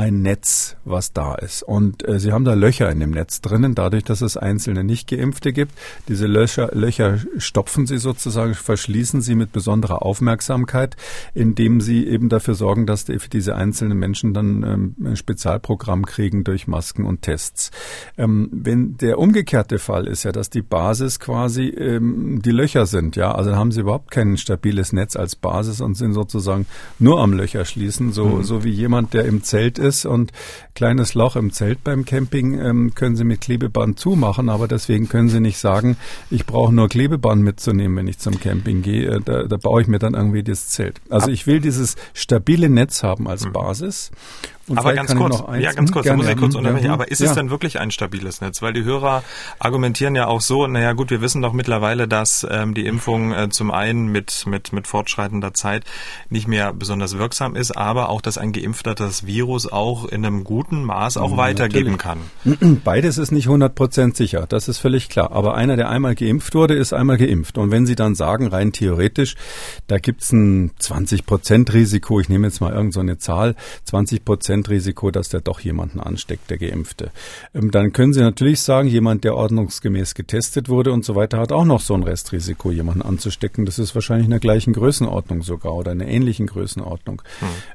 ein Netz, was da ist. Und äh, sie haben da Löcher in dem Netz drinnen, dadurch, dass es einzelne Nicht-Geimpfte gibt. Diese Löcher, Löcher stopfen sie sozusagen, verschließen sie mit besonderer Aufmerksamkeit, indem sie eben dafür sorgen, dass die, diese einzelnen Menschen dann ähm, ein Spezialprogramm kriegen durch Masken und Tests. Ähm, wenn der umgekehrte Fall ist ja, dass die Basis quasi ähm, die Löcher sind, ja, also haben sie überhaupt kein stabiles Netz als Basis und sind sozusagen nur am Löcher schließen, so, mhm. so wie jemand, der im Zelt ist und kleines Loch im Zelt beim Camping ähm, können Sie mit Klebeband zumachen, aber deswegen können Sie nicht sagen, ich brauche nur Klebeband mitzunehmen, wenn ich zum Camping gehe. Äh, da, da baue ich mir dann irgendwie das Zelt. Also ich will dieses stabile Netz haben als mhm. Basis und aber ganz kurz, ja, ganz kurz, da muss ich kurz unterbrechen. Ja, aber ist ja. es denn wirklich ein stabiles Netz? Weil die Hörer argumentieren ja auch so, naja gut, wir wissen doch mittlerweile, dass ähm, die Impfung äh, zum einen mit, mit, mit fortschreitender Zeit nicht mehr besonders wirksam ist, aber auch, dass ein Geimpfter das Virus auch in einem guten Maß auch ja, weitergeben natürlich. kann. Beides ist nicht 100 Prozent sicher, das ist völlig klar. Aber einer, der einmal geimpft wurde, ist einmal geimpft. Und wenn Sie dann sagen, rein theoretisch, da gibt's ein 20 Prozent Risiko, ich nehme jetzt mal irgendeine so Zahl, 20 Prozent Risiko, dass der doch jemanden ansteckt, der Geimpfte. Ähm, dann können Sie natürlich sagen, jemand, der ordnungsgemäß getestet wurde und so weiter, hat auch noch so ein Restrisiko, jemanden anzustecken. Das ist wahrscheinlich in der gleichen Größenordnung sogar oder in einer ähnlichen Größenordnung.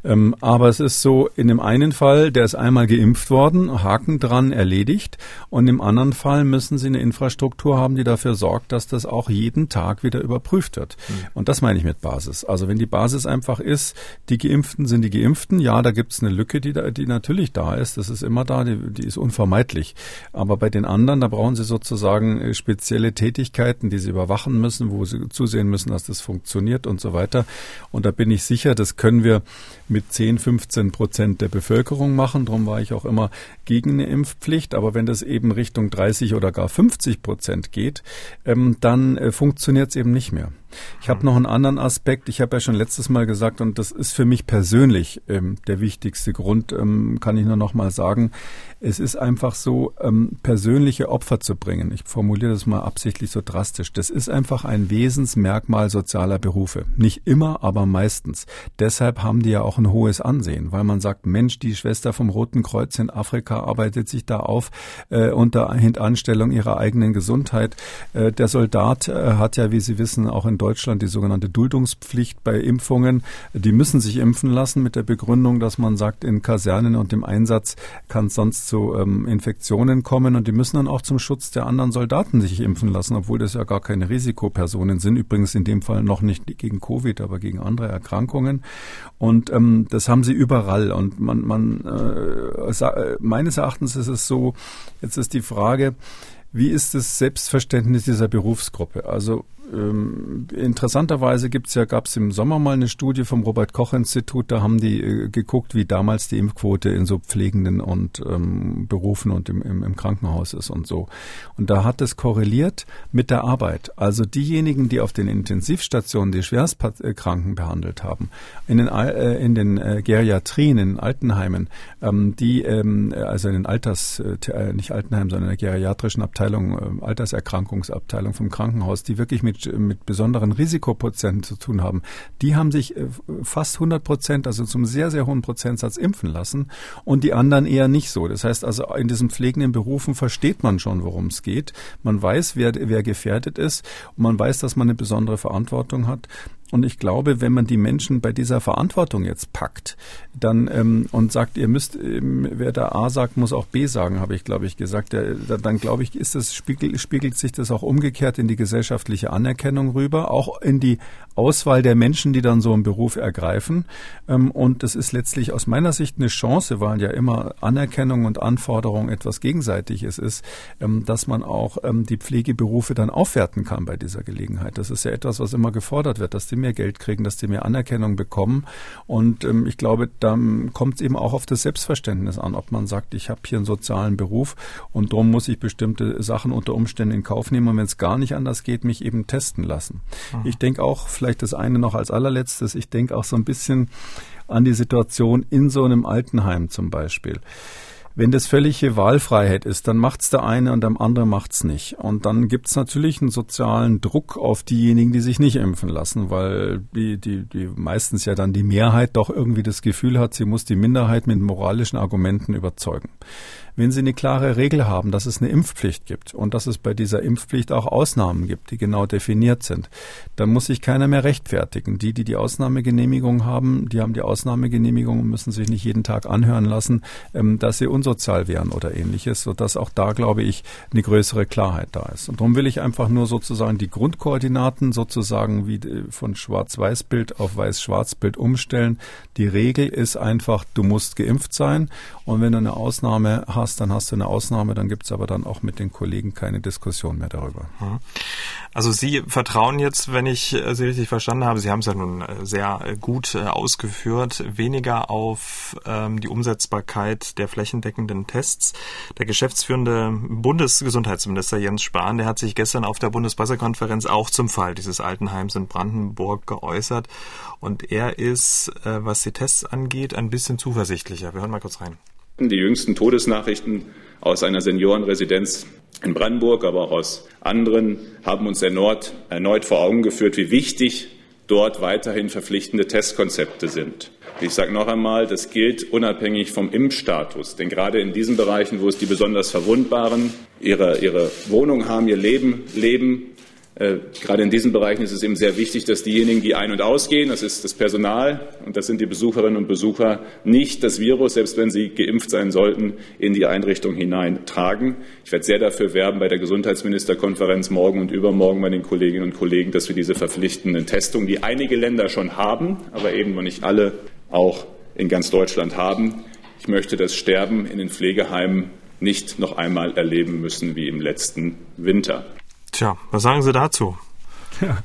Hm. aber es ist so, in dem einen Fall, der ist einmal geimpft worden, Haken dran, erledigt. Und im anderen Fall müssen Sie eine Infrastruktur haben, die dafür sorgt, dass das auch jeden Tag wieder überprüft wird. Hm. Und das meine ich mit Basis. Also wenn die Basis einfach ist, die Geimpften sind die Geimpften, ja, da gibt es eine Lücke, die, die natürlich da ist, das ist immer da, die, die ist unvermeidlich. Aber bei den anderen, da brauchen sie sozusagen äh, spezielle Tätigkeiten, die sie überwachen müssen, wo sie zusehen müssen, dass das funktioniert und so weiter. Und da bin ich sicher, das können wir mit 10, 15 Prozent der Bevölkerung machen. Darum war ich auch immer gegen eine Impfpflicht. Aber wenn das eben Richtung 30 oder gar 50 Prozent geht, ähm, dann äh, funktioniert es eben nicht mehr. Ich habe noch einen anderen Aspekt. Ich habe ja schon letztes Mal gesagt, und das ist für mich persönlich ähm, der wichtigste Grund, ähm, kann ich nur noch mal sagen. Es ist einfach so, ähm, persönliche Opfer zu bringen. Ich formuliere das mal absichtlich so drastisch. Das ist einfach ein Wesensmerkmal sozialer Berufe. Nicht immer, aber meistens. Deshalb haben die ja auch ein hohes Ansehen, weil man sagt, Mensch, die Schwester vom Roten Kreuz in Afrika arbeitet sich da auf äh, unter Hintanstellung ihrer eigenen Gesundheit. Äh, der Soldat äh, hat ja, wie Sie wissen, auch in Deutschland die sogenannte Duldungspflicht bei Impfungen. Die müssen sich impfen lassen mit der Begründung, dass man sagt, in Kasernen und im Einsatz kann es sonst zu ähm, Infektionen kommen und die müssen dann auch zum Schutz der anderen Soldaten sich impfen lassen, obwohl das ja gar keine Risikopersonen sind. Übrigens in dem Fall noch nicht gegen Covid, aber gegen andere Erkrankungen. Und ähm, das haben sie überall. Und man, man äh, meines Erachtens ist es so, jetzt ist die Frage, wie ist das Selbstverständnis dieser Berufsgruppe? Also ähm, interessanterweise gibt's ja, gab es im Sommer mal eine Studie vom Robert Koch Institut, da haben die äh, geguckt, wie damals die Impfquote in so pflegenden und ähm, Berufen und im, im, im, Krankenhaus ist und so. Und da hat es korreliert mit der Arbeit. Also diejenigen, die auf den Intensivstationen die Schwerstkranken behandelt haben, in den, äh, in den äh, Geriatrien, in Altenheimen, ähm, die, ähm, also in den Alters, äh, nicht Altenheim, sondern in der geriatrischen Abteilung, äh, Alterserkrankungsabteilung vom Krankenhaus, die wirklich mit mit, mit besonderen Risikoprozenten zu tun haben, die haben sich äh, fast 100 Prozent, also zum sehr, sehr hohen Prozentsatz impfen lassen und die anderen eher nicht so. Das heißt also, in diesen pflegenden Berufen versteht man schon, worum es geht. Man weiß, wer, wer gefährdet ist und man weiß, dass man eine besondere Verantwortung hat. Und ich glaube, wenn man die Menschen bei dieser Verantwortung jetzt packt, dann ähm, und sagt, ihr müsst, ähm, wer da A sagt, muss auch B sagen, habe ich, glaube ich, gesagt. Der, dann glaube ich, ist das spiegelt, spiegelt sich das auch umgekehrt in die gesellschaftliche Anerkennung rüber, auch in die Auswahl der Menschen, die dann so einen Beruf ergreifen. Ähm, und das ist letztlich aus meiner Sicht eine Chance, weil ja immer Anerkennung und Anforderung etwas Gegenseitiges ist, ähm, dass man auch ähm, die Pflegeberufe dann aufwerten kann bei dieser Gelegenheit. Das ist ja etwas, was immer gefordert wird, dass die mehr Geld kriegen, dass die mehr Anerkennung bekommen. Und ich glaube, da kommt es eben auch auf das Selbstverständnis an, ob man sagt, ich habe hier einen sozialen Beruf und darum muss ich bestimmte Sachen unter Umständen in Kauf nehmen und wenn es gar nicht anders geht, mich eben testen lassen. Ich denke auch, vielleicht das eine noch als allerletztes, ich denke auch so ein bisschen an die Situation in so einem Altenheim zum Beispiel. Wenn das völlige Wahlfreiheit ist, dann macht's der eine und der andere macht's nicht. Und dann gibt's natürlich einen sozialen Druck auf diejenigen, die sich nicht impfen lassen, weil die, die, die meistens ja dann die Mehrheit doch irgendwie das Gefühl hat, sie muss die Minderheit mit moralischen Argumenten überzeugen wenn Sie eine klare Regel haben, dass es eine Impfpflicht gibt und dass es bei dieser Impfpflicht auch Ausnahmen gibt, die genau definiert sind, dann muss sich keiner mehr rechtfertigen. Die, die die Ausnahmegenehmigung haben, die haben die Ausnahmegenehmigung und müssen sich nicht jeden Tag anhören lassen, ähm, dass sie unsozial wären oder ähnliches, sodass auch da, glaube ich, eine größere Klarheit da ist. Und darum will ich einfach nur sozusagen die Grundkoordinaten sozusagen wie von Schwarz-Weiß-Bild auf Weiß-Schwarz-Bild umstellen. Die Regel ist einfach, du musst geimpft sein und wenn du eine Ausnahme hast, hast, dann hast du eine Ausnahme, dann gibt es aber dann auch mit den Kollegen keine Diskussion mehr darüber. Mhm. Also Sie vertrauen jetzt, wenn ich äh, Sie richtig verstanden habe, Sie haben es ja nun äh, sehr äh, gut ausgeführt, weniger auf ähm, die Umsetzbarkeit der flächendeckenden Tests. Der geschäftsführende Bundesgesundheitsminister Jens Spahn, der hat sich gestern auf der Bundespressekonferenz auch zum Fall dieses Altenheims in Brandenburg geäußert. Und er ist, was die Tests angeht, ein bisschen zuversichtlicher. Wir hören mal kurz rein. Die jüngsten Todesnachrichten aus einer Seniorenresidenz in Brandenburg, aber auch aus anderen, haben uns erneut, erneut vor Augen geführt, wie wichtig dort weiterhin verpflichtende Testkonzepte sind. Ich sage noch einmal, das gilt unabhängig vom Impfstatus. Denn gerade in diesen Bereichen, wo es die besonders Verwundbaren ihre, ihre Wohnung haben, ihr Leben leben, gerade in diesen Bereichen ist es eben sehr wichtig, dass diejenigen, die ein- und ausgehen, das ist das Personal und das sind die Besucherinnen und Besucher, nicht das Virus, selbst wenn sie geimpft sein sollten, in die Einrichtung hineintragen. Ich werde sehr dafür werben bei der Gesundheitsministerkonferenz morgen und übermorgen bei den Kolleginnen und Kollegen, dass wir diese verpflichtenden Testungen, die einige Länder schon haben, aber eben noch nicht alle auch in ganz Deutschland haben, Ich möchte das Sterben in den Pflegeheimen nicht noch einmal erleben müssen wie im letzten Winter. Tja, was sagen Sie dazu? Ja.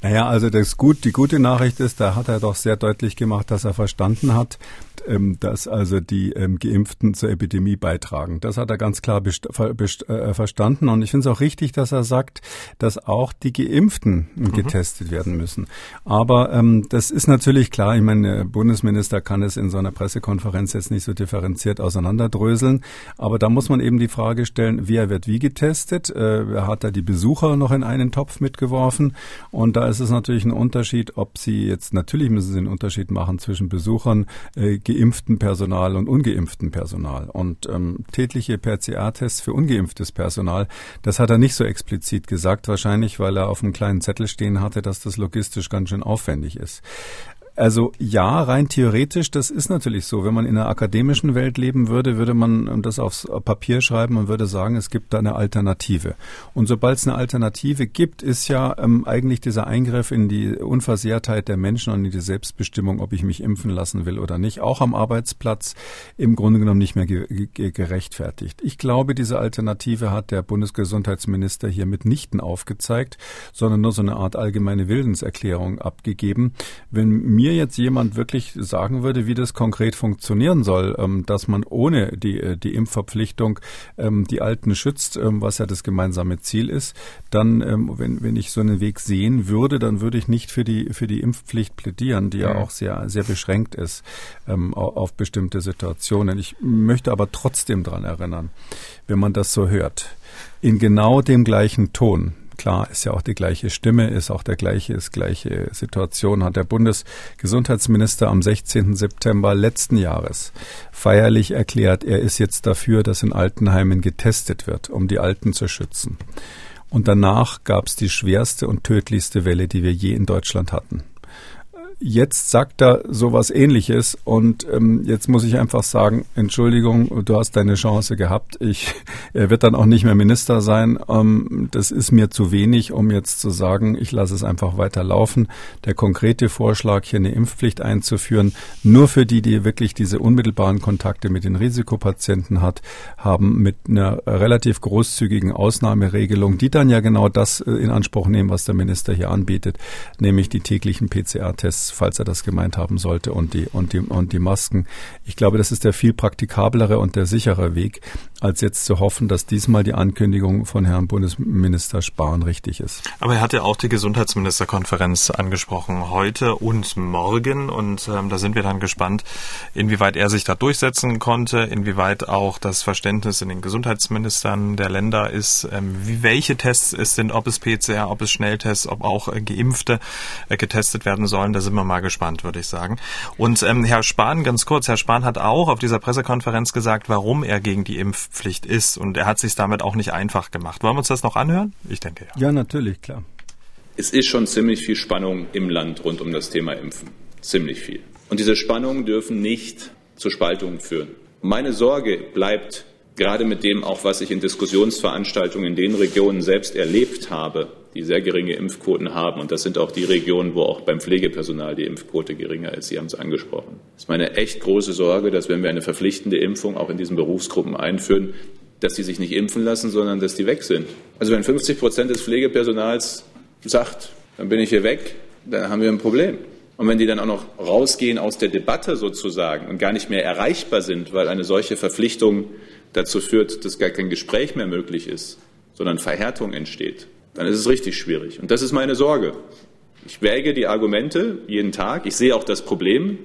Naja, also das gut, die gute Nachricht ist, da hat er doch sehr deutlich gemacht, dass er verstanden hat, ähm, dass also die ähm, Geimpften zur Epidemie beitragen. Das hat er ganz klar äh, verstanden. Und ich finde es auch richtig, dass er sagt, dass auch die Geimpften mhm. getestet werden müssen. Aber ähm, das ist natürlich klar. Ich meine, der Bundesminister kann es in so einer Pressekonferenz jetzt nicht so differenziert auseinanderdröseln. Aber da muss man eben die Frage stellen, wer wird wie getestet? Äh, wer hat da die Besucher noch in einen Topf mitgeworfen? Und da ist es natürlich ein Unterschied, ob sie jetzt, natürlich müssen sie einen Unterschied machen zwischen Besuchern, äh, geimpften Personal und ungeimpften Personal. Und ähm, tägliche PCR-Tests für ungeimpftes Personal, das hat er nicht so explizit gesagt, wahrscheinlich, weil er auf einem kleinen Zettel stehen hatte, dass das logistisch ganz schön aufwendig ist. Also ja, rein theoretisch, das ist natürlich so. Wenn man in einer akademischen Welt leben würde, würde man das aufs Papier schreiben und würde sagen, es gibt da eine Alternative. Und sobald es eine Alternative gibt, ist ja ähm, eigentlich dieser Eingriff in die Unversehrtheit der Menschen und in die Selbstbestimmung, ob ich mich impfen lassen will oder nicht, auch am Arbeitsplatz im Grunde genommen nicht mehr ge ge gerechtfertigt. Ich glaube, diese Alternative hat der Bundesgesundheitsminister hier mitnichten aufgezeigt, sondern nur so eine Art allgemeine Willenserklärung abgegeben. Wenn mir jetzt jemand wirklich sagen würde, wie das konkret funktionieren soll, ähm, dass man ohne die, äh, die Impfverpflichtung ähm, die Alten schützt, ähm, was ja das gemeinsame Ziel ist, dann, ähm, wenn, wenn ich so einen Weg sehen würde, dann würde ich nicht für die, für die Impfpflicht plädieren, die ja, ja auch sehr, sehr beschränkt ist ähm, auf bestimmte Situationen. Ich möchte aber trotzdem daran erinnern, wenn man das so hört, in genau dem gleichen Ton, Klar, ist ja auch die gleiche Stimme, ist auch der gleiche, ist gleiche Situation, hat der Bundesgesundheitsminister am 16. September letzten Jahres feierlich erklärt, er ist jetzt dafür, dass in Altenheimen getestet wird, um die Alten zu schützen. Und danach gab es die schwerste und tödlichste Welle, die wir je in Deutschland hatten. Jetzt sagt er sowas ähnliches und ähm, jetzt muss ich einfach sagen, Entschuldigung, du hast deine Chance gehabt. Ich, er wird dann auch nicht mehr Minister sein. Ähm, das ist mir zu wenig, um jetzt zu sagen, ich lasse es einfach weiter laufen. Der konkrete Vorschlag, hier eine Impfpflicht einzuführen, nur für die, die wirklich diese unmittelbaren Kontakte mit den Risikopatienten hat, haben mit einer relativ großzügigen Ausnahmeregelung, die dann ja genau das äh, in Anspruch nehmen, was der Minister hier anbietet, nämlich die täglichen PCR-Tests falls er das gemeint haben sollte, und die, und die, und die Masken. Ich glaube, das ist der viel praktikablere und der sichere Weg, als jetzt zu hoffen, dass diesmal die Ankündigung von Herrn Bundesminister Spahn richtig ist. Aber er hat ja auch die Gesundheitsministerkonferenz angesprochen, heute und morgen. Und ähm, da sind wir dann gespannt, inwieweit er sich da durchsetzen konnte, inwieweit auch das Verständnis in den Gesundheitsministern der Länder ist, ähm, wie welche Tests es sind, ob es PCR, ob es Schnelltests, ob auch äh, Geimpfte äh, getestet werden sollen. Da sind wir mal gespannt, würde ich sagen. Und ähm, Herr Spahn, ganz kurz, Herr Spahn hat auch auf dieser Pressekonferenz gesagt, warum er gegen die Impfpflicht ist. Und er hat sich damit auch nicht einfach gemacht. Wollen wir uns das noch anhören? Ich denke ja. Ja, natürlich, klar. Es ist schon ziemlich viel Spannung im Land rund um das Thema Impfen. Ziemlich viel. Und diese Spannungen dürfen nicht zu Spaltungen führen. Meine Sorge bleibt gerade mit dem auch, was ich in Diskussionsveranstaltungen in den Regionen selbst erlebt habe, die sehr geringe Impfquoten haben. Und das sind auch die Regionen, wo auch beim Pflegepersonal die Impfquote geringer ist. Sie haben es angesprochen. Das ist meine echt große Sorge, dass wenn wir eine verpflichtende Impfung auch in diesen Berufsgruppen einführen, dass die sich nicht impfen lassen, sondern dass die weg sind. Also wenn 50 Prozent des Pflegepersonals sagt, dann bin ich hier weg, dann haben wir ein Problem. Und wenn die dann auch noch rausgehen aus der Debatte sozusagen und gar nicht mehr erreichbar sind, weil eine solche Verpflichtung dazu führt, dass gar kein Gespräch mehr möglich ist, sondern Verhärtung entsteht, dann ist es richtig schwierig. Und das ist meine Sorge. Ich wäge die Argumente jeden Tag. Ich sehe auch das Problem.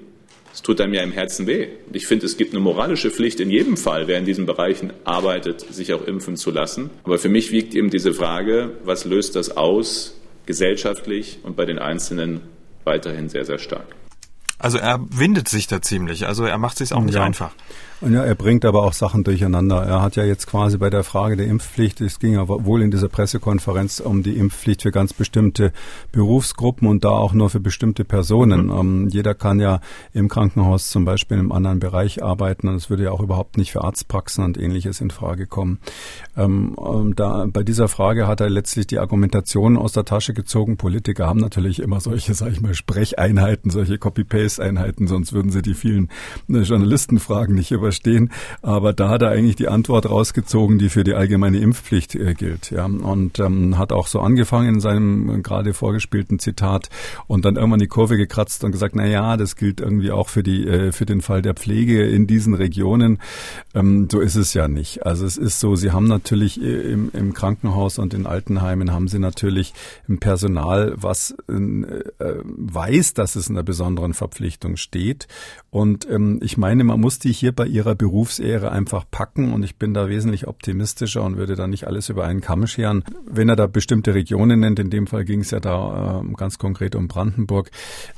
Es tut einem ja im Herzen weh. Und ich finde, es gibt eine moralische Pflicht in jedem Fall, wer in diesen Bereichen arbeitet, sich auch impfen zu lassen. Aber für mich wiegt eben diese Frage, was löst das aus, gesellschaftlich und bei den Einzelnen weiterhin sehr, sehr stark. Also er windet sich da ziemlich. Also er macht sich auch nicht ja. einfach. Ja, er bringt aber auch Sachen durcheinander. Er hat ja jetzt quasi bei der Frage der Impfpflicht, es ging ja wohl in dieser Pressekonferenz um die Impfpflicht für ganz bestimmte Berufsgruppen und da auch nur für bestimmte Personen. Mhm. Ähm, jeder kann ja im Krankenhaus zum Beispiel in einem anderen Bereich arbeiten und es würde ja auch überhaupt nicht für Arztpraxen und ähnliches in Frage kommen. Ähm, da, bei dieser Frage hat er letztlich die Argumentation aus der Tasche gezogen. Politiker haben natürlich immer solche, sag ich mal, Sprecheinheiten, solche Copy-Paste Gesprächseinheiten, sonst würden sie die vielen äh, Journalistenfragen nicht überstehen. Aber da hat er eigentlich die Antwort rausgezogen, die für die allgemeine Impfpflicht äh, gilt. Ja. Und ähm, hat auch so angefangen in seinem äh, gerade vorgespielten Zitat und dann irgendwann die Kurve gekratzt und gesagt, na ja, das gilt irgendwie auch für die äh, für den Fall der Pflege in diesen Regionen. Ähm, so ist es ja nicht. Also es ist so, sie haben natürlich äh, im, im Krankenhaus und in Altenheimen haben sie natürlich ein Personal, was äh, weiß, dass es in einer besonderen Verpflichtung steht. Und ähm, ich meine, man muss die hier bei ihrer Berufsehre einfach packen und ich bin da wesentlich optimistischer und würde da nicht alles über einen Kamm scheren. Wenn er da bestimmte Regionen nennt, in dem Fall ging es ja da äh, ganz konkret um Brandenburg.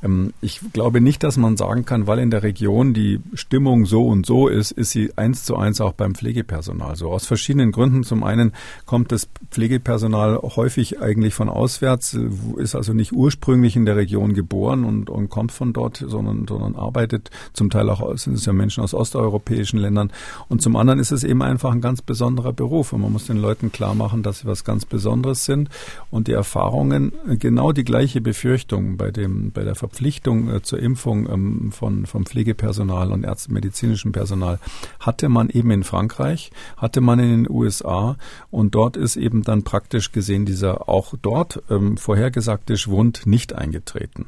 Ähm, ich glaube nicht, dass man sagen kann, weil in der Region die Stimmung so und so ist, ist sie eins zu eins auch beim Pflegepersonal so. Aus verschiedenen Gründen. Zum einen kommt das Pflegepersonal häufig eigentlich von auswärts, ist also nicht ursprünglich in der Region geboren und, und kommt von dort, sondern, sondern arbeitet. Zum Teil auch sind es ja Menschen aus osteuropäischen Ländern. Und zum anderen ist es eben einfach ein ganz besonderer Beruf. Und man muss den Leuten klar machen, dass sie was ganz Besonderes sind. Und die Erfahrungen, genau die gleiche Befürchtung bei dem, bei der Verpflichtung äh, zur Impfung ähm, von, vom Pflegepersonal und ärztmedizinischem Personal hatte man eben in Frankreich, hatte man in den USA und dort ist eben dann praktisch gesehen dieser auch dort ähm, vorhergesagte Schwund nicht eingetreten.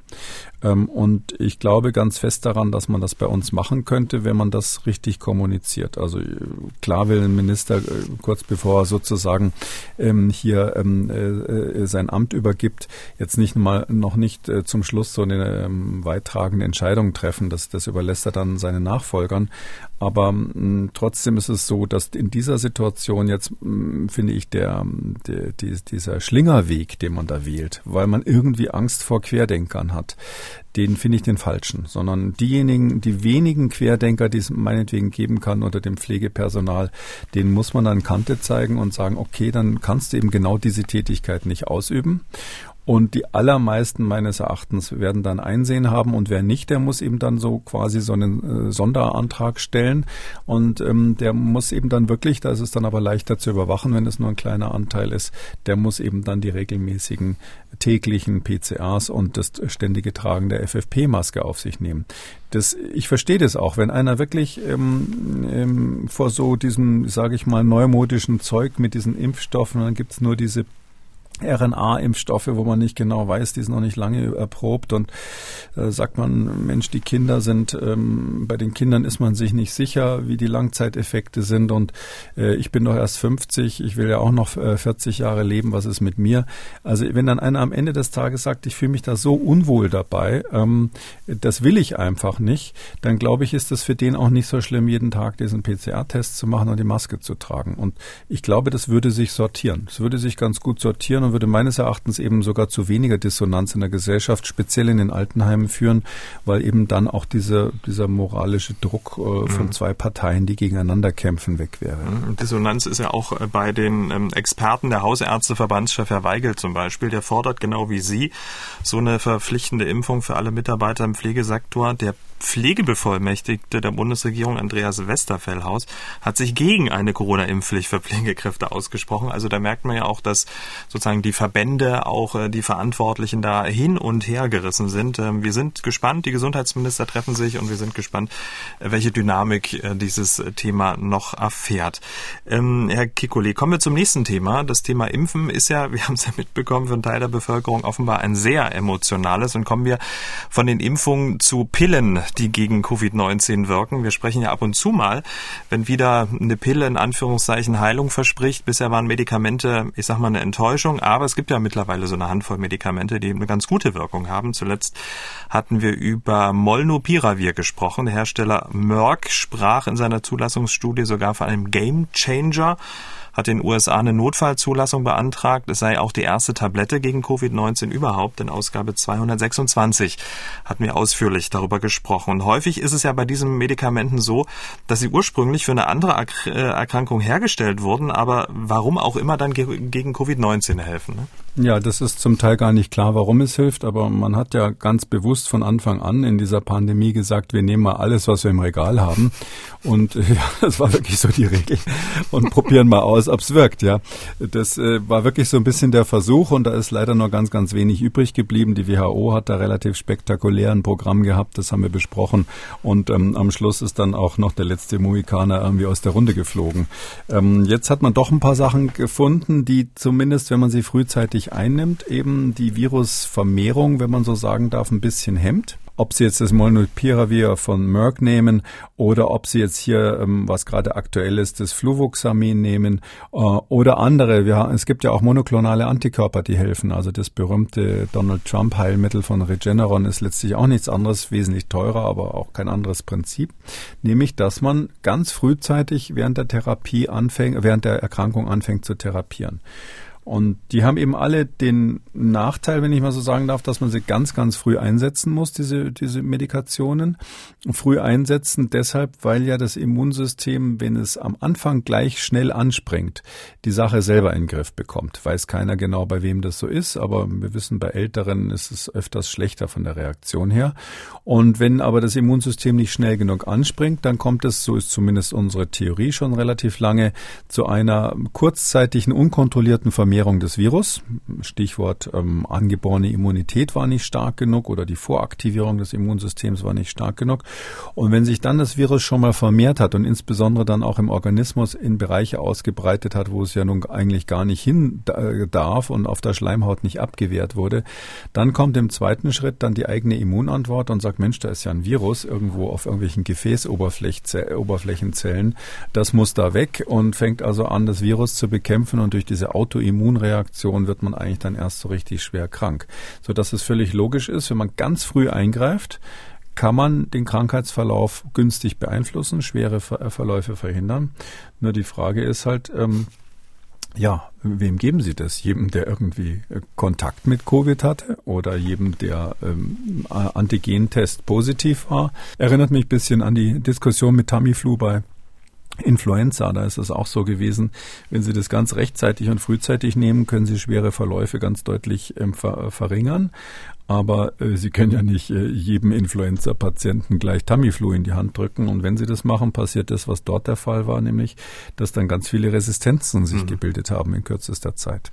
Ähm, und ich glaube ganz fest daran, dass man das bei uns machen könnte, wenn man das richtig kommuniziert. Also äh, klar will ein Minister äh, kurz bevor er sozusagen ähm, hier ähm, äh, sein Amt übergibt, jetzt nicht mal noch nicht zum Schluss so eine weittragende Entscheidung treffen. Das, das überlässt er dann seinen Nachfolgern. Aber mh, trotzdem ist es so, dass in dieser Situation jetzt, mh, finde ich, der, der die, dieser Schlingerweg, den man da wählt, weil man irgendwie Angst vor Querdenkern hat, den finde ich den falschen, sondern diejenigen, die wenigen Querdenker, die es meinetwegen geben kann unter dem Pflegepersonal, denen muss man dann Kante zeigen und sagen, okay, dann kannst du eben genau diese Tätigkeit nicht ausüben. Und die allermeisten meines Erachtens werden dann Einsehen haben und wer nicht, der muss eben dann so quasi so einen äh, Sonderantrag stellen und ähm, der muss eben dann wirklich, da ist es dann aber leichter zu überwachen, wenn es nur ein kleiner Anteil ist, der muss eben dann die regelmäßigen täglichen PCAs und das ständige Tragen der FFP-Maske auf sich nehmen. Das, ich verstehe das auch, wenn einer wirklich ähm, ähm, vor so diesem, sage ich mal, neumodischen Zeug mit diesen Impfstoffen, dann gibt's nur diese RNA-Impfstoffe, wo man nicht genau weiß, die sind noch nicht lange erprobt und äh, sagt man, Mensch, die Kinder sind, ähm, bei den Kindern ist man sich nicht sicher, wie die Langzeiteffekte sind und äh, ich bin doch erst 50, ich will ja auch noch äh, 40 Jahre leben, was ist mit mir? Also wenn dann einer am Ende des Tages sagt, ich fühle mich da so unwohl dabei, ähm, das will ich einfach nicht, dann glaube ich, ist das für den auch nicht so schlimm, jeden Tag diesen PCR-Test zu machen und die Maske zu tragen. Und ich glaube, das würde sich sortieren. Es würde sich ganz gut sortieren und würde meines Erachtens eben sogar zu weniger Dissonanz in der Gesellschaft, speziell in den Altenheimen führen, weil eben dann auch diese, dieser moralische Druck äh, von mhm. zwei Parteien, die gegeneinander kämpfen, weg wäre. Mhm. Dissonanz ist ja auch äh, bei den ähm, Experten der Hausärzteverbandschef Herr Weigel zum Beispiel, der fordert genau wie Sie so eine verpflichtende Impfung für alle Mitarbeiter im Pflegesektor. Der Pflegebevollmächtigte der Bundesregierung Andreas Westerfellhaus hat sich gegen eine Corona-Impfpflicht für Pflegekräfte ausgesprochen. Also da merkt man ja auch, dass sozusagen die Verbände, auch äh, die Verantwortlichen da hin und her gerissen sind. Ähm, wir sind gespannt, die Gesundheitsminister treffen sich und wir sind gespannt, welche Dynamik äh, dieses Thema noch erfährt. Ähm, Herr Kikoli, kommen wir zum nächsten Thema. Das Thema Impfen ist ja, wir haben es ja mitbekommen, für einen Teil der Bevölkerung offenbar ein sehr emotionales. Und kommen wir von den Impfungen zu Pillen, die gegen Covid-19 wirken. Wir sprechen ja ab und zu mal, wenn wieder eine Pille in Anführungszeichen Heilung verspricht. Bisher waren Medikamente, ich sag mal, eine Enttäuschung, aber es gibt ja mittlerweile so eine Handvoll Medikamente, die eine ganz gute Wirkung haben. Zuletzt hatten wir über Molnupiravir gesprochen. Der Hersteller Merck sprach in seiner Zulassungsstudie sogar von einem Game Changer hat den USA eine Notfallzulassung beantragt. Es sei auch die erste Tablette gegen Covid-19 überhaupt. In Ausgabe 226 hatten wir ausführlich darüber gesprochen. Und häufig ist es ja bei diesen Medikamenten so, dass sie ursprünglich für eine andere äh, Erkrankung hergestellt wurden, aber warum auch immer dann gegen Covid-19 helfen. Ne? Ja, das ist zum Teil gar nicht klar, warum es hilft, aber man hat ja ganz bewusst von Anfang an in dieser Pandemie gesagt, wir nehmen mal alles, was wir im Regal haben und ja, das war wirklich so die Regel und probieren mal aus, ob's wirkt, ja. Das äh, war wirklich so ein bisschen der Versuch und da ist leider nur ganz, ganz wenig übrig geblieben. Die WHO hat da relativ spektakulär ein Programm gehabt, das haben wir besprochen und ähm, am Schluss ist dann auch noch der letzte Mohikaner irgendwie aus der Runde geflogen. Ähm, jetzt hat man doch ein paar Sachen gefunden, die zumindest, wenn man sie frühzeitig sich einnimmt, eben die Virusvermehrung, wenn man so sagen darf, ein bisschen hemmt. Ob Sie jetzt das Molnupiravir von Merck nehmen oder ob Sie jetzt hier, ähm, was gerade aktuell ist, das Fluvoxamin nehmen äh, oder andere. Es gibt ja auch monoklonale Antikörper, die helfen. Also das berühmte Donald Trump Heilmittel von Regeneron ist letztlich auch nichts anderes, wesentlich teurer, aber auch kein anderes Prinzip. Nämlich, dass man ganz frühzeitig während der Therapie anfängt, während der Erkrankung anfängt zu therapieren. Und die haben eben alle den Nachteil, wenn ich mal so sagen darf, dass man sie ganz, ganz früh einsetzen muss, diese, diese Medikationen. Früh einsetzen deshalb, weil ja das Immunsystem, wenn es am Anfang gleich schnell anspringt, die Sache selber in den Griff bekommt. Weiß keiner genau, bei wem das so ist, aber wir wissen, bei Älteren ist es öfters schlechter von der Reaktion her. Und wenn aber das Immunsystem nicht schnell genug anspringt, dann kommt es, so ist zumindest unsere Theorie schon relativ lange, zu einer kurzzeitigen, unkontrollierten Vermehrung Vermehrung des Virus. Stichwort ähm, angeborene Immunität war nicht stark genug oder die Voraktivierung des Immunsystems war nicht stark genug. Und wenn sich dann das Virus schon mal vermehrt hat und insbesondere dann auch im Organismus in Bereiche ausgebreitet hat, wo es ja nun eigentlich gar nicht hin äh, darf und auf der Schleimhaut nicht abgewehrt wurde, dann kommt im zweiten Schritt dann die eigene Immunantwort und sagt, Mensch, da ist ja ein Virus irgendwo auf irgendwelchen Gefäßoberflächenzellen. Das muss da weg und fängt also an, das Virus zu bekämpfen und durch diese Autoimmun Immunreaktion wird man eigentlich dann erst so richtig schwer krank. So dass es völlig logisch ist, wenn man ganz früh eingreift, kann man den Krankheitsverlauf günstig beeinflussen, schwere Ver Verläufe verhindern. Nur die Frage ist halt, ähm, ja, wem geben Sie das? Jedem, der irgendwie äh, Kontakt mit Covid hatte oder jedem, der ähm, Antigentest positiv war? Erinnert mich ein bisschen an die Diskussion mit Tamiflu bei Influenza, da ist es auch so gewesen, wenn Sie das ganz rechtzeitig und frühzeitig nehmen, können Sie schwere Verläufe ganz deutlich ähm, ver verringern. Aber äh, Sie können ja nicht äh, jedem Influenza-Patienten gleich Tamiflu in die Hand drücken. Und wenn Sie das machen, passiert das, was dort der Fall war, nämlich, dass dann ganz viele Resistenzen sich mhm. gebildet haben in kürzester Zeit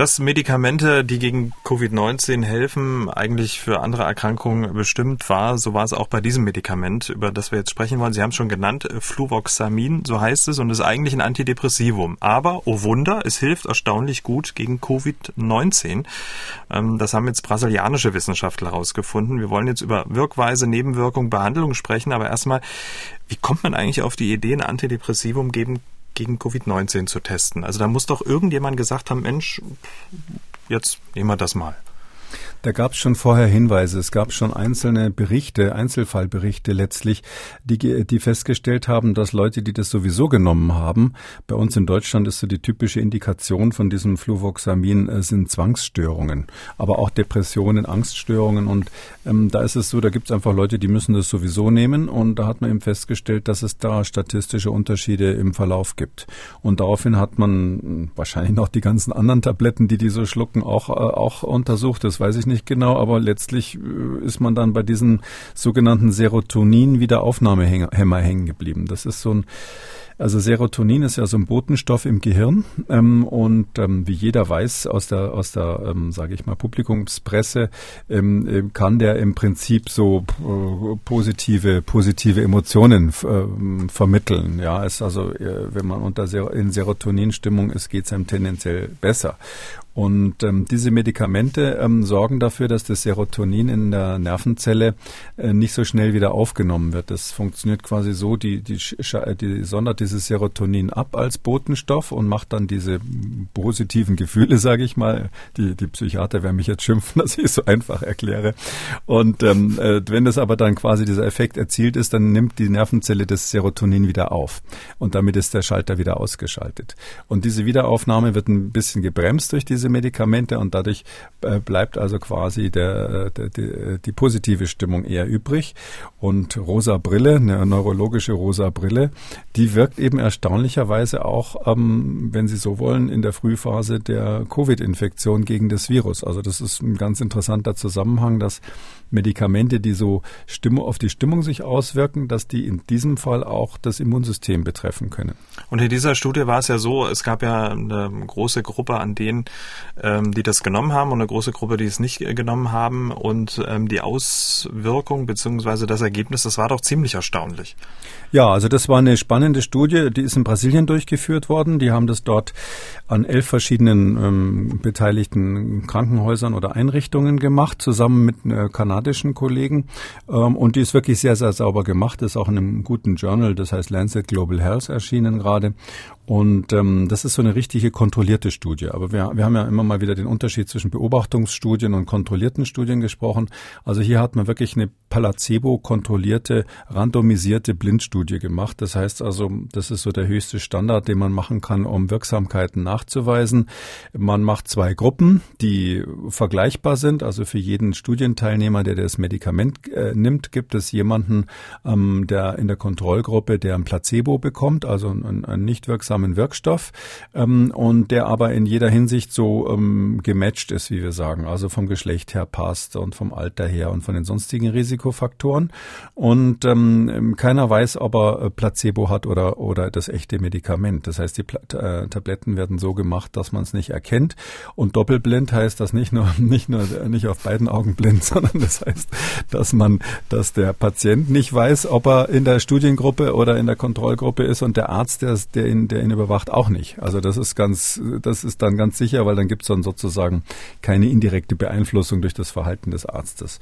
dass Medikamente, die gegen Covid-19 helfen, eigentlich für andere Erkrankungen bestimmt war. So war es auch bei diesem Medikament, über das wir jetzt sprechen wollen. Sie haben es schon genannt, Fluvoxamin, so heißt es, und ist eigentlich ein Antidepressivum. Aber, oh Wunder, es hilft erstaunlich gut gegen Covid-19. Ähm, das haben jetzt brasilianische Wissenschaftler herausgefunden. Wir wollen jetzt über Wirkweise, Nebenwirkung, Behandlung sprechen, aber erstmal, wie kommt man eigentlich auf die Idee, ein Antidepressivum gegen gegen Covid-19 zu testen. Also da muss doch irgendjemand gesagt haben, Mensch, jetzt nehmen wir das mal. Da gab es schon vorher Hinweise. Es gab schon einzelne Berichte, Einzelfallberichte letztlich, die, die festgestellt haben, dass Leute, die das sowieso genommen haben, bei uns in Deutschland ist so die typische Indikation von diesem Fluvoxamin äh, sind Zwangsstörungen, aber auch Depressionen, Angststörungen. Und ähm, da ist es so, da gibt es einfach Leute, die müssen das sowieso nehmen. Und da hat man eben festgestellt, dass es da statistische Unterschiede im Verlauf gibt. Und daraufhin hat man hm, wahrscheinlich noch die ganzen anderen Tabletten, die die so schlucken, auch, äh, auch untersucht. Das weiß ich nicht genau, aber letztlich äh, ist man dann bei diesen sogenannten Serotonin-Wiederaufnahmehämmer hängen geblieben. Das ist so ein also Serotonin ist ja so ein Botenstoff im Gehirn ähm, und ähm, wie jeder weiß aus der aus der ähm, sage ich mal Publikumspresse ähm, äh, kann der im Prinzip so äh, positive positive Emotionen äh, vermitteln. Ja, ist also äh, wenn man unter Ser in Serotoninstimmung ist, geht es einem tendenziell besser. Und ähm, diese Medikamente ähm, sorgen dafür, dass das Serotonin in der Nervenzelle äh, nicht so schnell wieder aufgenommen wird. Das funktioniert quasi so, die, die, die sondert dieses Serotonin ab als Botenstoff und macht dann diese positiven Gefühle, sage ich mal. Die, die Psychiater werden mich jetzt schimpfen, dass ich es so einfach erkläre. Und ähm, äh, wenn das aber dann quasi dieser Effekt erzielt ist, dann nimmt die Nervenzelle das Serotonin wieder auf. Und damit ist der Schalter wieder ausgeschaltet. Und diese Wiederaufnahme wird ein bisschen gebremst durch diese diese Medikamente und dadurch äh, bleibt also quasi der, der, die, die positive Stimmung eher übrig. Und rosa Brille, eine neurologische rosa Brille, die wirkt eben erstaunlicherweise auch, ähm, wenn Sie so wollen, in der Frühphase der Covid-Infektion gegen das Virus. Also das ist ein ganz interessanter Zusammenhang, dass Medikamente, die so Stimmung, auf die Stimmung sich auswirken, dass die in diesem Fall auch das Immunsystem betreffen können. Und in dieser Studie war es ja so, es gab ja eine große Gruppe an denen, ähm, die das genommen haben und eine große Gruppe, die es nicht genommen haben. Und ähm, die Auswirkung bzw. das Ergebnis, das war doch ziemlich erstaunlich. Ja, also das war eine spannende Studie, die ist in Brasilien durchgeführt worden. Die haben das dort an elf verschiedenen ähm, beteiligten Krankenhäusern oder Einrichtungen gemacht, zusammen mit äh, kanadischen Kollegen. Ähm, und die ist wirklich sehr, sehr sauber gemacht, ist auch in einem guten Journal, das heißt Lancet Global Health erschienen gerade. Und ähm, das ist so eine richtige kontrollierte Studie. Aber wir, wir haben ja immer mal wieder den Unterschied zwischen Beobachtungsstudien und kontrollierten Studien gesprochen. Also hier hat man wirklich eine placebo-kontrollierte, randomisierte Blindstudie gemacht. Das heißt also, das ist so der höchste Standard, den man machen kann, um Wirksamkeiten nachzuweisen. Man macht zwei Gruppen, die vergleichbar sind. Also für jeden Studienteilnehmer, der das Medikament äh, nimmt, gibt es jemanden, ähm, der in der Kontrollgruppe, der ein Placebo bekommt, also ein, ein nicht wirksamen Wirkstoff, ähm, und der aber in jeder Hinsicht so ähm, gematcht ist, wie wir sagen. Also vom Geschlecht her passt und vom Alter her und von den sonstigen Risikofaktoren und ähm, keiner weiß, ob er äh, Placebo hat oder, oder das echte Medikament. Das heißt, die Pla äh, Tabletten werden so gemacht, dass man es nicht erkennt und doppelblind heißt das nicht nur, nicht nur, nicht auf beiden Augen blind, sondern das heißt, dass man, dass der Patient nicht weiß, ob er in der Studiengruppe oder in der Kontrollgruppe ist und der Arzt, der, der ihn, der ihn überwacht, auch nicht. Also das ist ganz, das ist dann ganz sicher, weil dann gibt es dann sozusagen keine indirekte Beeinflussung durch das Verhalten des Arztes.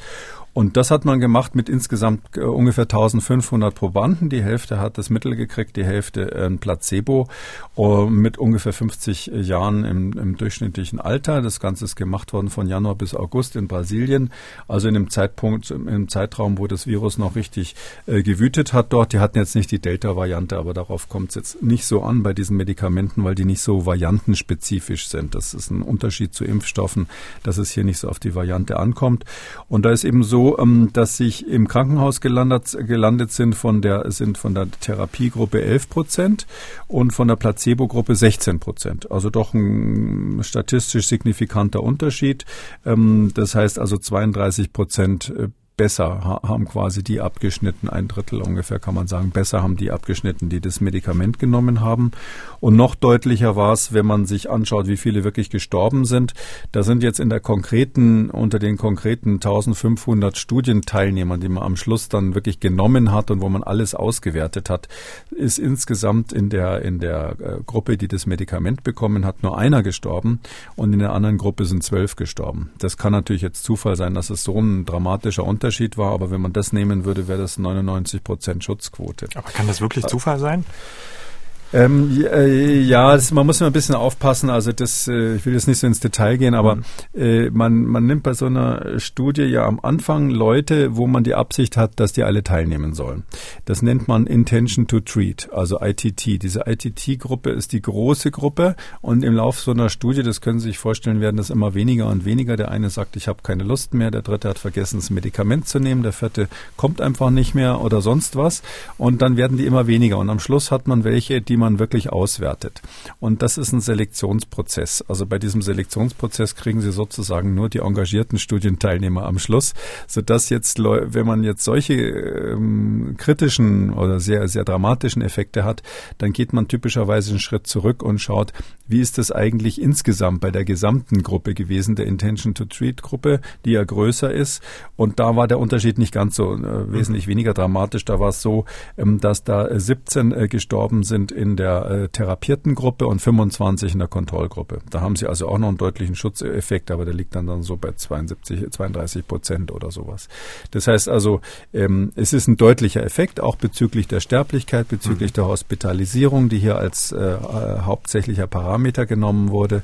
Und das hat man gemacht mit insgesamt äh, ungefähr 1500 Probanden. Die Hälfte hat das Mittel gekriegt, die Hälfte ein Placebo uh, mit ungefähr 50 Jahren im, im, durchschnittlichen Alter. Das Ganze ist gemacht worden von Januar bis August in Brasilien, also in dem Zeitpunkt, im Zeitraum, wo das Virus noch richtig äh, gewütet hat dort. Die hatten jetzt nicht die Delta-Variante, aber darauf kommt es jetzt nicht so an bei diesen Medikamenten, weil die nicht so variantenspezifisch sind. Das ist ein Unterschied zu Impfstoffen, dass es hier nicht so auf die Variante ankommt. Und da ist eben so, ähm, dass sich im Krankenhaus gelandet, gelandet sind von der, sind von der Therapiegruppe 11 Prozent und von der Placebo-Gruppe 16 Prozent. Also doch ein statistisch signifikanter Unterschied. Ähm, das heißt also 32 Prozent äh, besser haben quasi die abgeschnitten, ein Drittel ungefähr kann man sagen, besser haben die abgeschnitten, die das Medikament genommen haben. Und noch deutlicher war es, wenn man sich anschaut, wie viele wirklich gestorben sind. Da sind jetzt in der konkreten, unter den konkreten 1500 Studienteilnehmern, die man am Schluss dann wirklich genommen hat und wo man alles ausgewertet hat, ist insgesamt in der, in der äh, Gruppe, die das Medikament bekommen hat, nur einer gestorben und in der anderen Gruppe sind zwölf gestorben. Das kann natürlich jetzt Zufall sein, dass es so ein dramatischer Unterschied Unterschied war, aber wenn man das nehmen würde, wäre das 99 Prozent Schutzquote. Aber kann das wirklich Zufall sein? Ähm, äh, ja, das, man muss immer ein bisschen aufpassen. Also das, äh, ich will jetzt nicht so ins Detail gehen, aber mhm. äh, man, man nimmt bei so einer Studie ja am Anfang Leute, wo man die Absicht hat, dass die alle teilnehmen sollen. Das nennt man Intention to Treat, also ITT. Diese ITT-Gruppe ist die große Gruppe und im Laufe so einer Studie, das können Sie sich vorstellen, werden das immer weniger und weniger. Der eine sagt, ich habe keine Lust mehr, der dritte hat vergessen, das Medikament zu nehmen, der vierte kommt einfach nicht mehr oder sonst was und dann werden die immer weniger und am Schluss hat man welche, die man wirklich auswertet. Und das ist ein Selektionsprozess. Also bei diesem Selektionsprozess kriegen Sie sozusagen nur die engagierten Studienteilnehmer am Schluss, sodass jetzt, wenn man jetzt solche ähm, kritischen oder sehr, sehr dramatischen Effekte hat, dann geht man typischerweise einen Schritt zurück und schaut, wie ist das eigentlich insgesamt bei der gesamten Gruppe gewesen, der Intention to Treat Gruppe, die ja größer ist. Und da war der Unterschied nicht ganz so äh, wesentlich weniger dramatisch. Da war es so, ähm, dass da 17 äh, gestorben sind in der äh, therapierten Gruppe und 25 in der Kontrollgruppe. Da haben sie also auch noch einen deutlichen Schutzeffekt, aber der liegt dann, dann so bei 72, 32 Prozent oder sowas. Das heißt also, ähm, es ist ein deutlicher Effekt, auch bezüglich der Sterblichkeit, bezüglich mhm. der Hospitalisierung, die hier als äh, hauptsächlicher Parameter genommen wurde.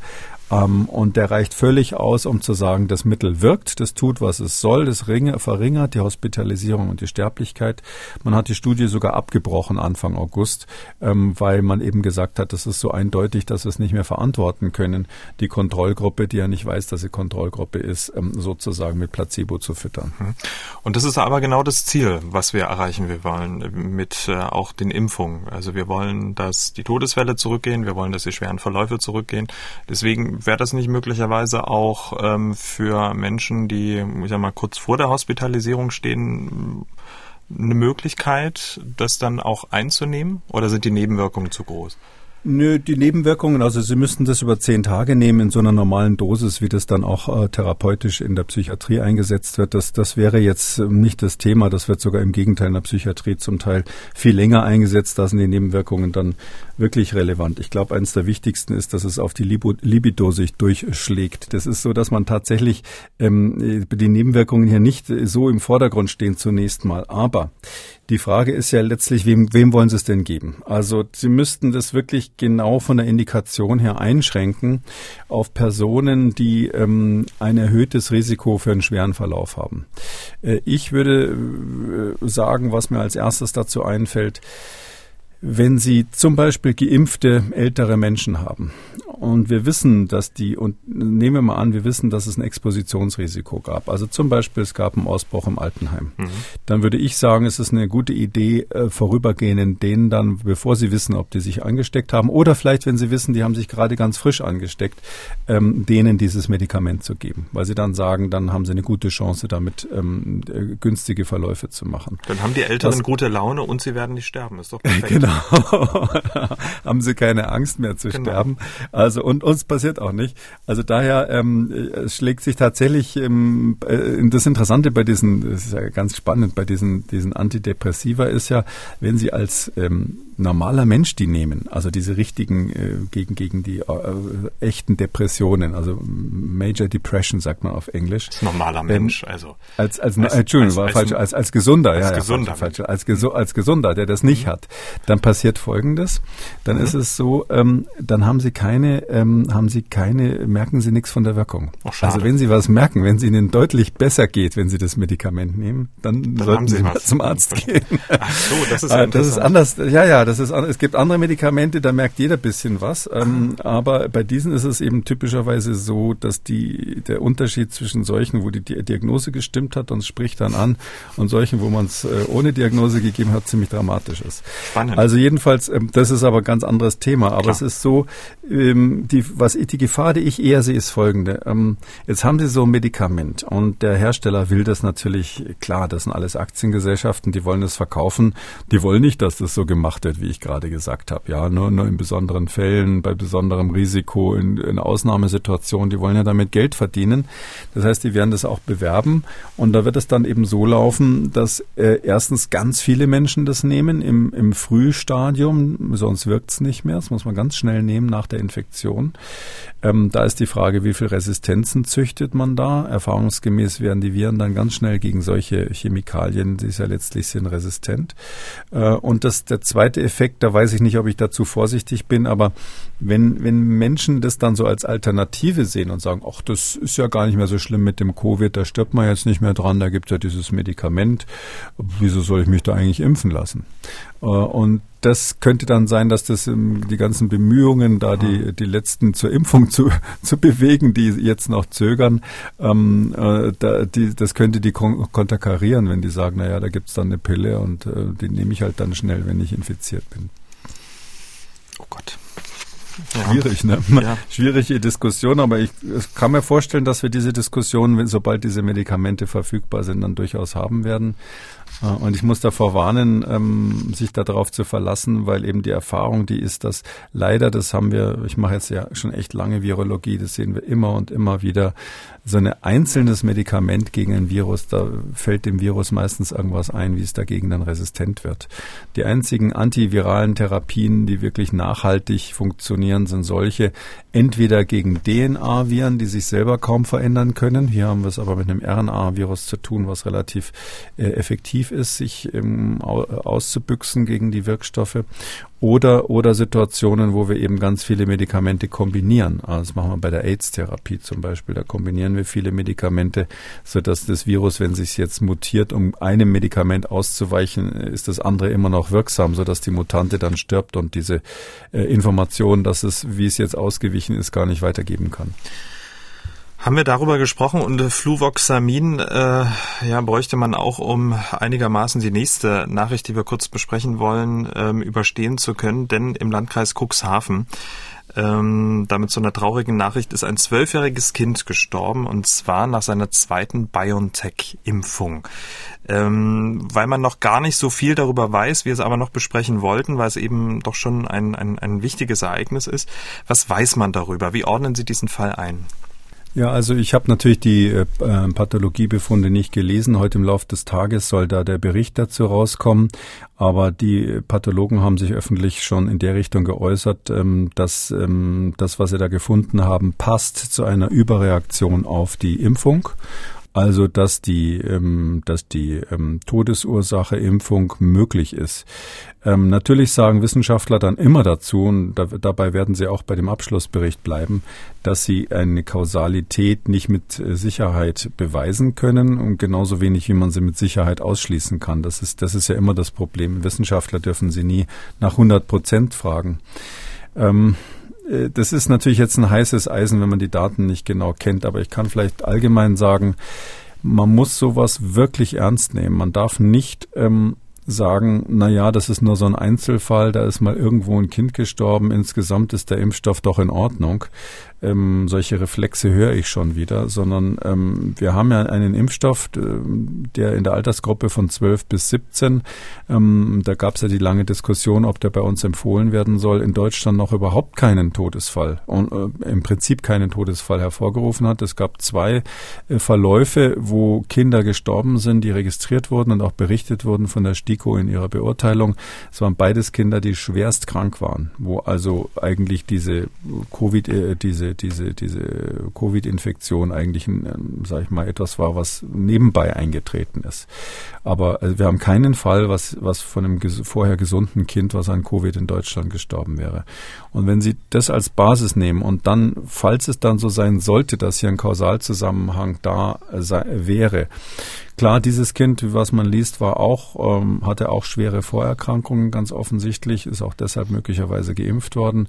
Ähm, und der reicht völlig aus, um zu sagen, das Mittel wirkt, das tut, was es soll, das verringert die Hospitalisierung und die Sterblichkeit. Man hat die Studie sogar abgebrochen Anfang August, ähm, weil man eben gesagt hat, das ist so eindeutig, dass wir es nicht mehr verantworten können, die Kontrollgruppe, die ja nicht weiß, dass sie Kontrollgruppe ist, ähm, sozusagen mit Placebo zu füttern. Mhm. Und das ist aber genau das Ziel, was wir erreichen. Wir wollen mit äh, auch den Impfungen. Also wir wollen, dass die Todesfälle zurückgehen, wir wollen, dass die schweren Verläufe zurückgehen. Deswegen wäre das nicht möglicherweise auch ähm, für Menschen, die, ich sag mal, kurz vor der Hospitalisierung stehen, eine Möglichkeit, das dann auch einzunehmen? Oder sind die Nebenwirkungen zu groß? Nö, die Nebenwirkungen, also Sie müssten das über zehn Tage nehmen in so einer normalen Dosis, wie das dann auch äh, therapeutisch in der Psychiatrie eingesetzt wird. Das, das wäre jetzt äh, nicht das Thema. Das wird sogar im Gegenteil in der Psychiatrie zum Teil viel länger eingesetzt. Da sind die Nebenwirkungen dann wirklich relevant. Ich glaube, eines der wichtigsten ist, dass es auf die Libido sich durchschlägt. Das ist so, dass man tatsächlich ähm, die Nebenwirkungen hier nicht so im Vordergrund stehen zunächst mal. Aber die Frage ist ja letztlich, wem, wem wollen Sie es denn geben? Also Sie müssten das wirklich genau von der Indikation her einschränken auf Personen, die ähm, ein erhöhtes Risiko für einen schweren Verlauf haben. Äh, ich würde äh, sagen, was mir als erstes dazu einfällt, wenn Sie zum Beispiel geimpfte ältere Menschen haben und wir wissen, dass die, und nehmen wir mal an, wir wissen, dass es ein Expositionsrisiko gab. Also zum Beispiel, es gab einen Ausbruch im Altenheim. Mhm. Dann würde ich sagen, es ist eine gute Idee, äh, vorübergehend denen dann, bevor sie wissen, ob die sich angesteckt haben, oder vielleicht, wenn sie wissen, die haben sich gerade ganz frisch angesteckt, ähm, denen dieses Medikament zu geben. Weil sie dann sagen, dann haben sie eine gute Chance, damit ähm, äh, günstige Verläufe zu machen. Dann haben die Älteren das, gute Laune und sie werden nicht sterben. Ist doch perfekt. Genau. haben sie keine Angst mehr zu genau. sterben. Also und uns passiert auch nicht. Also daher ähm, es schlägt sich tatsächlich ähm, äh, das Interessante bei diesen, das ist ja ganz spannend bei diesen diesen Antidepressiva ist ja, wenn sie als ähm, normaler Mensch die nehmen, also diese richtigen äh, gegen gegen die äh, echten Depressionen, also Major Depression sagt man auf Englisch. Als normaler Mensch, also als als, als Entschuldigung, als, war falsch, als als gesunder, als ja, gesunder, ja, falsch, falsch, als, gesu als gesunder, der das nicht mhm. hat, dann passiert Folgendes, dann mhm. ist es so, ähm, dann haben sie keine, ähm, haben sie keine, merken sie nichts von der Wirkung. Oh, also wenn sie was merken, wenn es ihnen deutlich besser geht, wenn sie das Medikament nehmen, dann, dann sollten sie mal zum Arzt gehen. Ach so, das ist ja Das ist anders, ja, ja, das ist es gibt andere Medikamente, da merkt jeder bisschen was. Ähm, aber bei diesen ist es eben typischerweise so, dass die, der Unterschied zwischen solchen, wo die Diagnose gestimmt hat und spricht dann an, und solchen, wo man es äh, ohne Diagnose gegeben hat, ziemlich dramatisch ist. Spannend. Also jedenfalls, ähm, das ist aber ein ganz anderes Thema. Aber Klar. es ist so, ähm, die, was die Gefahr, die ich eher sehe, ist folgende. Ähm, jetzt haben Sie so ein Medikament und der Hersteller will das natürlich, klar, das sind alles Aktiengesellschaften, die wollen es verkaufen. Die wollen nicht, dass das so gemacht wird, wie ich gerade gesagt habe. Ja, nur, nur in besonderen Fällen, bei besonderem Risiko, in, in Ausnahmesituationen. Die wollen ja damit Geld verdienen. Das heißt, die werden das auch bewerben. Und da wird es dann eben so laufen, dass äh, erstens ganz viele Menschen das nehmen im, im Frühstadium, sonst wirkt es nicht mehr. Das muss man ganz schnell nehmen nach der Infektion. Ähm, da ist die Frage, wie viel Resistenzen züchtet man da? Erfahrungsgemäß werden die Viren dann ganz schnell gegen solche Chemikalien, die ja letztlich sind, resistent. Äh, und das, der zweite Effekt, da weiß ich nicht, ob ich dazu vorsichtig bin, aber wenn, wenn Menschen das dann so als Alternative sehen und sagen, ach, das ist ja gar nicht mehr so schlimm mit dem Covid, da stirbt man jetzt nicht mehr dran, da gibt es ja dieses Medikament, wieso soll ich mich da eigentlich impfen lassen? Äh, und das könnte dann sein, dass das ähm, die ganzen Bemühungen, da die, die letzten zur Impfung zu, zu bewegen, die jetzt noch zögern, ähm, äh, da, die, das könnte die kon konterkarieren, wenn die sagen, naja, da gibt's dann eine Pille und äh, die nehme ich halt dann schnell, wenn ich infiziert bin. Oh Gott. Schwierig, ne? Ja. Schwierige Diskussion, aber ich, kann mir vorstellen, dass wir diese Diskussion, sobald diese Medikamente verfügbar sind, dann durchaus haben werden. Äh, und ich muss davor warnen, ähm, sich darauf zu verlassen, weil eben die Erfahrung, die ist, dass leider, das haben wir, ich mache jetzt ja schon echt lange Virologie, das sehen wir immer und immer wieder, so ein einzelnes Medikament gegen ein Virus, da fällt dem Virus meistens irgendwas ein, wie es dagegen dann resistent wird. Die einzigen antiviralen Therapien, die wirklich nachhaltig funktionieren, sind solche, entweder gegen DNA-Viren, die sich selber kaum verändern können. Hier haben wir es aber mit einem RNA-Virus zu tun, was relativ äh, effektiv ist, sich ähm, auszubüchsen gegen die Wirkstoffe oder, oder Situationen, wo wir eben ganz viele Medikamente kombinieren. Also das machen wir bei der AIDS-Therapie zum Beispiel. Da kombinieren wir viele Medikamente, sodass das Virus, wenn sich jetzt mutiert, um einem Medikament auszuweichen, ist das andere immer noch wirksam, sodass die Mutante dann stirbt und diese äh, Information, dass es, wie es jetzt ausgewichen ist, gar nicht weitergeben kann. Haben wir darüber gesprochen und Fluvoxamin äh, ja, bräuchte man auch, um einigermaßen die nächste Nachricht, die wir kurz besprechen wollen, ähm, überstehen zu können. Denn im Landkreis Cuxhaven, ähm, damit so einer traurigen Nachricht, ist ein zwölfjähriges Kind gestorben und zwar nach seiner zweiten BioNTech-Impfung. Ähm, weil man noch gar nicht so viel darüber weiß, wir es aber noch besprechen wollten, weil es eben doch schon ein, ein, ein wichtiges Ereignis ist. Was weiß man darüber? Wie ordnen Sie diesen Fall ein? Ja, also ich habe natürlich die äh, äh, Pathologiebefunde nicht gelesen. Heute im Laufe des Tages soll da der Bericht dazu rauskommen. Aber die Pathologen haben sich öffentlich schon in der Richtung geäußert, ähm, dass ähm, das, was sie da gefunden haben, passt zu einer Überreaktion auf die Impfung. Also, dass die, ähm, dass die ähm, Todesursache Impfung möglich ist. Ähm, natürlich sagen Wissenschaftler dann immer dazu, und da, dabei werden sie auch bei dem Abschlussbericht bleiben, dass sie eine Kausalität nicht mit äh, Sicherheit beweisen können und genauso wenig, wie man sie mit Sicherheit ausschließen kann. Das ist, das ist ja immer das Problem. Wissenschaftler dürfen sie nie nach 100 Prozent fragen. Ähm, äh, das ist natürlich jetzt ein heißes Eisen, wenn man die Daten nicht genau kennt, aber ich kann vielleicht allgemein sagen, man muss sowas wirklich ernst nehmen. Man darf nicht ähm, sagen, na ja, das ist nur so ein Einzelfall, da ist mal irgendwo ein Kind gestorben, insgesamt ist der Impfstoff doch in Ordnung ähm, solche Reflexe höre ich schon wieder, sondern ähm, wir haben ja einen Impfstoff, der in der Altersgruppe von 12 bis 17, ähm, da gab es ja die lange Diskussion, ob der bei uns empfohlen werden soll, in Deutschland noch überhaupt keinen Todesfall und äh, im Prinzip keinen Todesfall hervorgerufen hat. Es gab zwei äh, Verläufe, wo Kinder gestorben sind, die registriert wurden und auch berichtet wurden von der STIKO in ihrer Beurteilung. Es waren beides Kinder, die schwerst krank waren, wo also eigentlich diese Covid, äh, diese diese, diese, Covid-Infektion eigentlich, ein, sag ich mal, etwas war, was nebenbei eingetreten ist. Aber also wir haben keinen Fall, was, was von einem vorher gesunden Kind, was an Covid in Deutschland gestorben wäre. Und wenn Sie das als Basis nehmen und dann, falls es dann so sein sollte, dass hier ein Kausalzusammenhang da sei, wäre, Klar, dieses Kind, was man liest, war auch, ähm, hatte auch schwere Vorerkrankungen, ganz offensichtlich, ist auch deshalb möglicherweise geimpft worden.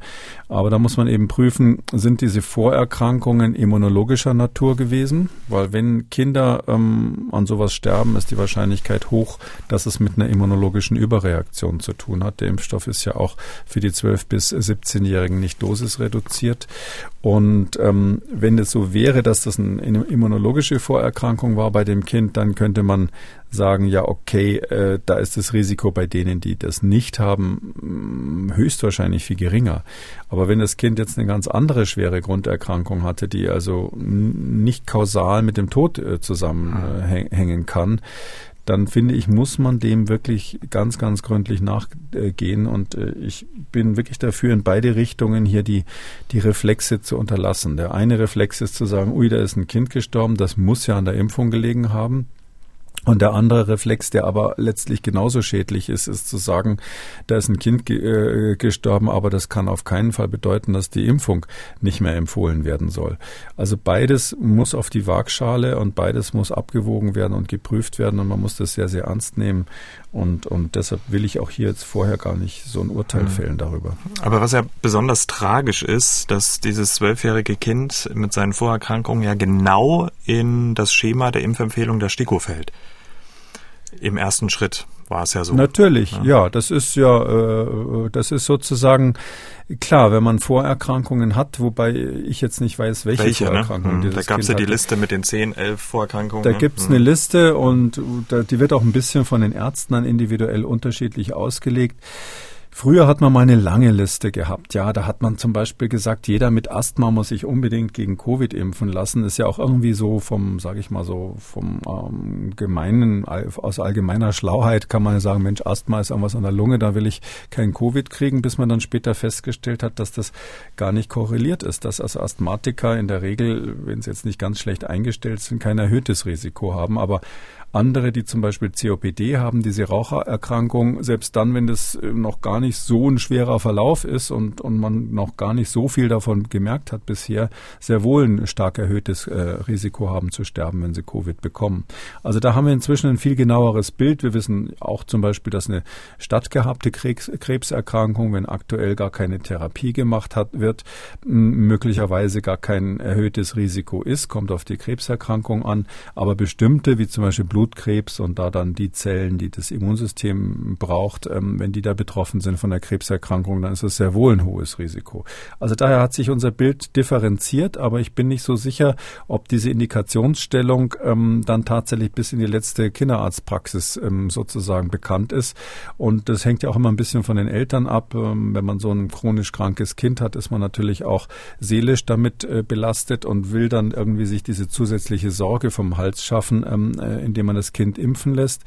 Aber da muss man eben prüfen, sind diese Vorerkrankungen immunologischer Natur gewesen? Weil wenn Kinder ähm, an sowas sterben, ist die Wahrscheinlichkeit hoch, dass es mit einer immunologischen Überreaktion zu tun hat. Der Impfstoff ist ja auch für die 12- bis 17-Jährigen nicht dosisreduziert. Und ähm, wenn es so wäre, dass das eine immunologische Vorerkrankung war bei dem Kind, dann könnte man sagen, ja, okay, äh, da ist das Risiko bei denen, die das nicht haben, mm, höchstwahrscheinlich viel geringer. Aber wenn das Kind jetzt eine ganz andere schwere Grunderkrankung hatte, die also nicht kausal mit dem Tod äh, zusammenhängen kann, dann finde ich, muss man dem wirklich ganz, ganz gründlich nachgehen. Und äh, ich bin wirklich dafür, in beide Richtungen hier die, die Reflexe zu unterlassen. Der eine Reflex ist zu sagen, ui, da ist ein Kind gestorben, das muss ja an der Impfung gelegen haben. Und der andere Reflex, der aber letztlich genauso schädlich ist, ist zu sagen, da ist ein Kind ge äh, gestorben, aber das kann auf keinen Fall bedeuten, dass die Impfung nicht mehr empfohlen werden soll. Also beides muss auf die Waagschale und beides muss abgewogen werden und geprüft werden und man muss das sehr, sehr ernst nehmen. Und, und deshalb will ich auch hier jetzt vorher gar nicht so ein Urteil mhm. fällen darüber. Aber was ja besonders tragisch ist, dass dieses zwölfjährige Kind mit seinen Vorerkrankungen ja genau in das Schema der Impfempfehlung der STIKO fällt. Im ersten Schritt war es ja so. Natürlich, ja. ja das ist ja, äh, das ist sozusagen klar, wenn man Vorerkrankungen hat, wobei ich jetzt nicht weiß, welche, welche ne? Vorerkrankungen. Ne? Da gab es ja die Liste mit den 10, 11 Vorerkrankungen. Da gibt es hm. eine Liste und da, die wird auch ein bisschen von den Ärzten dann individuell unterschiedlich ausgelegt. Früher hat man mal eine lange Liste gehabt. Ja, da hat man zum Beispiel gesagt, jeder mit Asthma muss sich unbedingt gegen Covid impfen lassen. Ist ja auch irgendwie so vom, sage ich mal so, vom ähm, gemeinen, aus allgemeiner Schlauheit kann man sagen, Mensch, Asthma ist irgendwas an der Lunge, da will ich kein Covid kriegen, bis man dann später festgestellt hat, dass das gar nicht korreliert ist, dass also Asthmatiker in der Regel, wenn sie jetzt nicht ganz schlecht eingestellt sind, kein erhöhtes Risiko haben. Aber Andere, die zum Beispiel COPD haben, diese Rauchererkrankung, selbst dann, wenn das äh, noch gar nicht so ein schwerer Verlauf ist und, und man noch gar nicht so viel davon gemerkt hat bisher, sehr wohl ein stark erhöhtes äh, Risiko haben zu sterben, wenn sie Covid bekommen. Also da haben wir inzwischen ein viel genaueres Bild. Wir wissen auch zum Beispiel, dass eine stattgehabte Krebs, Krebserkrankung, wenn aktuell gar keine Therapie gemacht hat, wird, möglicherweise gar kein erhöhtes Risiko ist, kommt auf die Krebserkrankung an. Aber bestimmte, wie zum Beispiel Blutkrebs und da dann die Zellen, die das Immunsystem braucht, ähm, wenn die da betroffen sind von der Krebserkrankung, dann ist das sehr wohl ein hohes Risiko. Also daher hat sich unser Bild differenziert, aber ich bin nicht so sicher, ob diese Indikationsstellung ähm, dann tatsächlich bis in die letzte Kinderarztpraxis ähm, sozusagen bekannt ist. Und das hängt ja auch immer ein bisschen von den Eltern ab. Ähm, wenn man so ein chronisch krankes Kind hat, ist man natürlich auch seelisch damit äh, belastet und will dann irgendwie sich diese zusätzliche Sorge vom Hals schaffen, ähm, äh, indem man das Kind impfen lässt.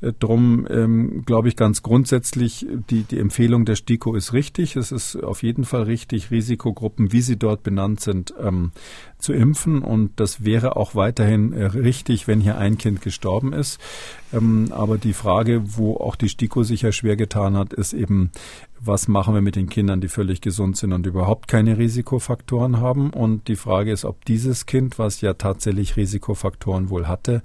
Äh, drum ähm, glaube ich ganz grundsätzlich, die, die Empfehlung der STIKO ist richtig. Es ist auf jeden Fall richtig, Risikogruppen, wie sie dort benannt sind, ähm, zu impfen. Und das wäre auch weiterhin äh, richtig, wenn hier ein Kind gestorben ist. Ähm, aber die Frage, wo auch die STIKO sich ja schwer getan hat, ist eben, was machen wir mit den Kindern, die völlig gesund sind und überhaupt keine Risikofaktoren haben. Und die Frage ist, ob dieses Kind, was ja tatsächlich Risikofaktoren wohl hatte,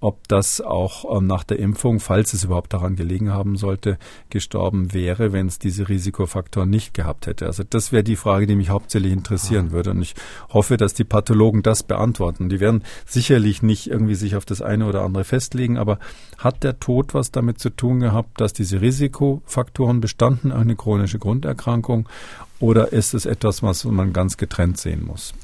ob das auch ähm, nach der Impfung, falls es überhaupt daran gelegen haben sollte, gestorben wäre, wenn es diese Risikofaktoren nicht gehabt hätte. Also das wäre die Frage, die mich hauptsächlich interessieren würde. Und ich hoffe, dass die Pathologen das beantworten. Die werden sicherlich nicht irgendwie sich auf das eine oder andere festlegen, aber hat der Tod was damit zu tun gehabt, dass diese Risikofaktoren bestanden, eine chronische Grunderkrankung, oder ist es etwas, was man ganz getrennt sehen muss?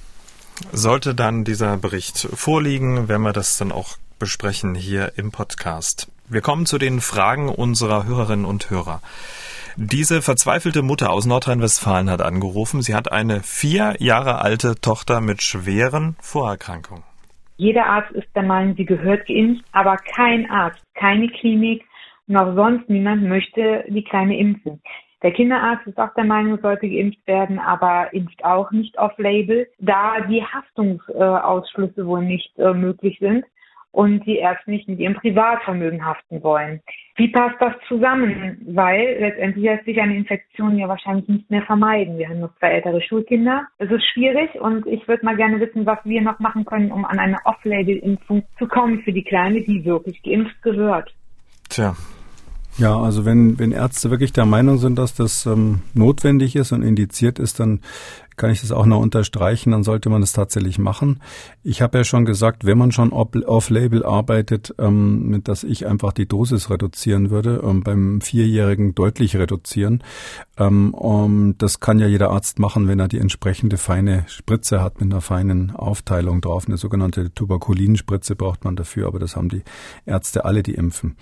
Sollte dann dieser Bericht vorliegen, werden wir das dann auch besprechen hier im Podcast. Wir kommen zu den Fragen unserer Hörerinnen und Hörer. Diese verzweifelte Mutter aus Nordrhein-Westfalen hat angerufen. Sie hat eine vier Jahre alte Tochter mit schweren Vorerkrankungen. Jeder Arzt ist der Meinung, sie gehört geimpft, aber kein Arzt, keine Klinik und auch sonst niemand möchte die Kleine impfen. Der Kinderarzt ist auch der Meinung, sollte geimpft werden, aber impft auch nicht off-label, da die Haftungsausschlüsse wohl nicht äh, möglich sind und die Ärzte nicht mit ihrem Privatvermögen haften wollen. Wie passt das zusammen? Weil letztendlich lässt sich eine Infektion ja wahrscheinlich nicht mehr vermeiden. Wir haben noch zwei ältere Schulkinder. Es ist schwierig und ich würde mal gerne wissen, was wir noch machen können, um an eine Off-Label-Impfung zu kommen für die Kleine, die wirklich geimpft gehört. Tja, ja, also wenn, wenn Ärzte wirklich der Meinung sind, dass das ähm, notwendig ist und indiziert ist, dann kann ich das auch noch unterstreichen, dann sollte man das tatsächlich machen. Ich habe ja schon gesagt, wenn man schon off-label arbeitet, ähm, dass ich einfach die Dosis reduzieren würde, ähm, beim Vierjährigen deutlich reduzieren. Ähm, um, das kann ja jeder Arzt machen, wenn er die entsprechende feine Spritze hat mit einer feinen Aufteilung drauf. Eine sogenannte Tuberkulinspritze braucht man dafür, aber das haben die Ärzte alle, die impfen.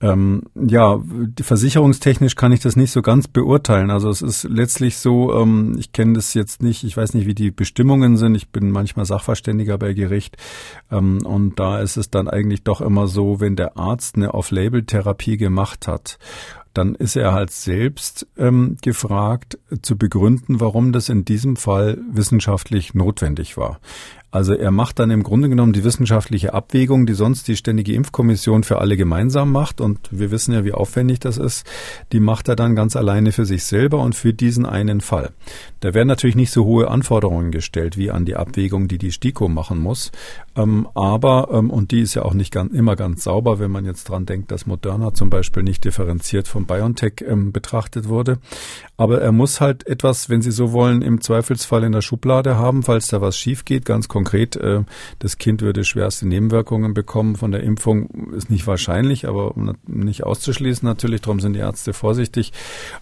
Ähm, ja, versicherungstechnisch kann ich das nicht so ganz beurteilen. Also es ist letztlich so, ähm, ich kenne das jetzt nicht, ich weiß nicht, wie die Bestimmungen sind. Ich bin manchmal Sachverständiger bei Gericht. Ähm, und da ist es dann eigentlich doch immer so, wenn der Arzt eine Off-Label-Therapie gemacht hat dann ist er halt selbst ähm, gefragt zu begründen, warum das in diesem Fall wissenschaftlich notwendig war. Also er macht dann im Grunde genommen die wissenschaftliche Abwägung, die sonst die Ständige Impfkommission für alle gemeinsam macht. Und wir wissen ja, wie aufwendig das ist. Die macht er dann ganz alleine für sich selber und für diesen einen Fall. Da werden natürlich nicht so hohe Anforderungen gestellt wie an die Abwägung, die die STIKO machen muss. Ähm, aber, ähm, und die ist ja auch nicht ganz, immer ganz sauber, wenn man jetzt dran denkt, dass Moderna zum Beispiel nicht differenziert von BioNTech ähm, betrachtet wurde. Aber er muss halt etwas, wenn Sie so wollen, im Zweifelsfall in der Schublade haben, falls da was schief geht, ganz konkret konkret, äh, das Kind würde schwerste Nebenwirkungen bekommen von der Impfung, ist nicht wahrscheinlich, aber nicht auszuschließen natürlich, darum sind die Ärzte vorsichtig.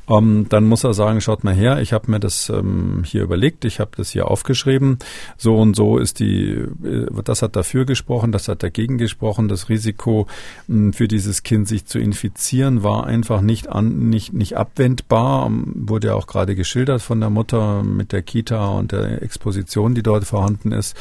Ähm, dann muss er sagen, schaut mal her, ich habe mir das ähm, hier überlegt, ich habe das hier aufgeschrieben, so und so ist die, äh, das hat dafür gesprochen, das hat dagegen gesprochen, das Risiko mh, für dieses Kind sich zu infizieren war einfach nicht an, nicht, nicht abwendbar, ähm, wurde ja auch gerade geschildert von der Mutter mit der Kita und der Exposition, die dort vorhanden ist.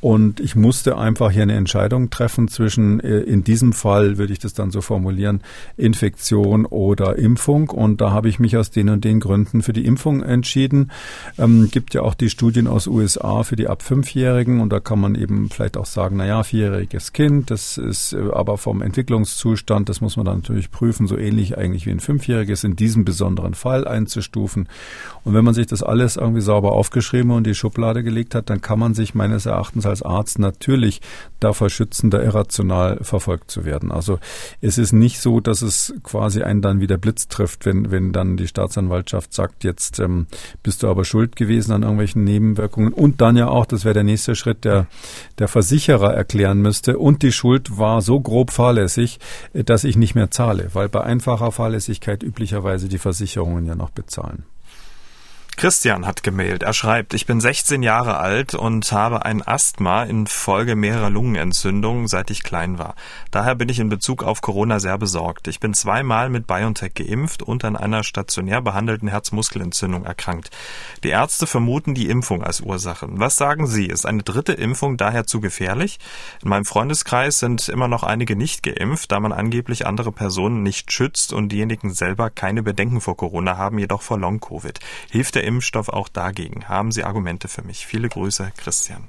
Und ich musste einfach hier eine Entscheidung treffen zwischen, äh, in diesem Fall würde ich das dann so formulieren, Infektion oder Impfung. Und da habe ich mich aus den und den Gründen für die Impfung entschieden. Ähm, gibt ja auch die Studien aus USA für die ab Fünfjährigen. Und da kann man eben vielleicht auch sagen, na ja, vierjähriges Kind, das ist äh, aber vom Entwicklungszustand, das muss man dann natürlich prüfen, so ähnlich eigentlich wie ein Fünfjähriges in diesem besonderen Fall einzustufen. Und wenn man sich das alles irgendwie sauber aufgeschrieben und die Schublade gelegt hat, dann kann man sich meines Erachtens als Arzt natürlich davor schützen, da irrational verfolgt zu werden. Also es ist nicht so, dass es quasi einen dann wieder Blitz trifft, wenn, wenn dann die Staatsanwaltschaft sagt, jetzt ähm, bist du aber schuld gewesen an irgendwelchen Nebenwirkungen und dann ja auch, das wäre der nächste Schritt, der, der Versicherer erklären müsste und die Schuld war so grob fahrlässig, äh, dass ich nicht mehr zahle, weil bei einfacher Fahrlässigkeit üblicherweise die Versicherungen ja noch bezahlen. Christian hat gemailt. Er schreibt, ich bin 16 Jahre alt und habe ein Asthma infolge mehrerer Lungenentzündungen, seit ich klein war. Daher bin ich in Bezug auf Corona sehr besorgt. Ich bin zweimal mit BioNTech geimpft und an einer stationär behandelten Herzmuskelentzündung erkrankt. Die Ärzte vermuten die Impfung als Ursache. Was sagen Sie? Ist eine dritte Impfung daher zu gefährlich? In meinem Freundeskreis sind immer noch einige nicht geimpft, da man angeblich andere Personen nicht schützt und diejenigen selber keine Bedenken vor Corona haben, jedoch vor Long-Covid. Hilft der Impfstoff auch dagegen? Haben Sie Argumente für mich? Viele Grüße, Christian.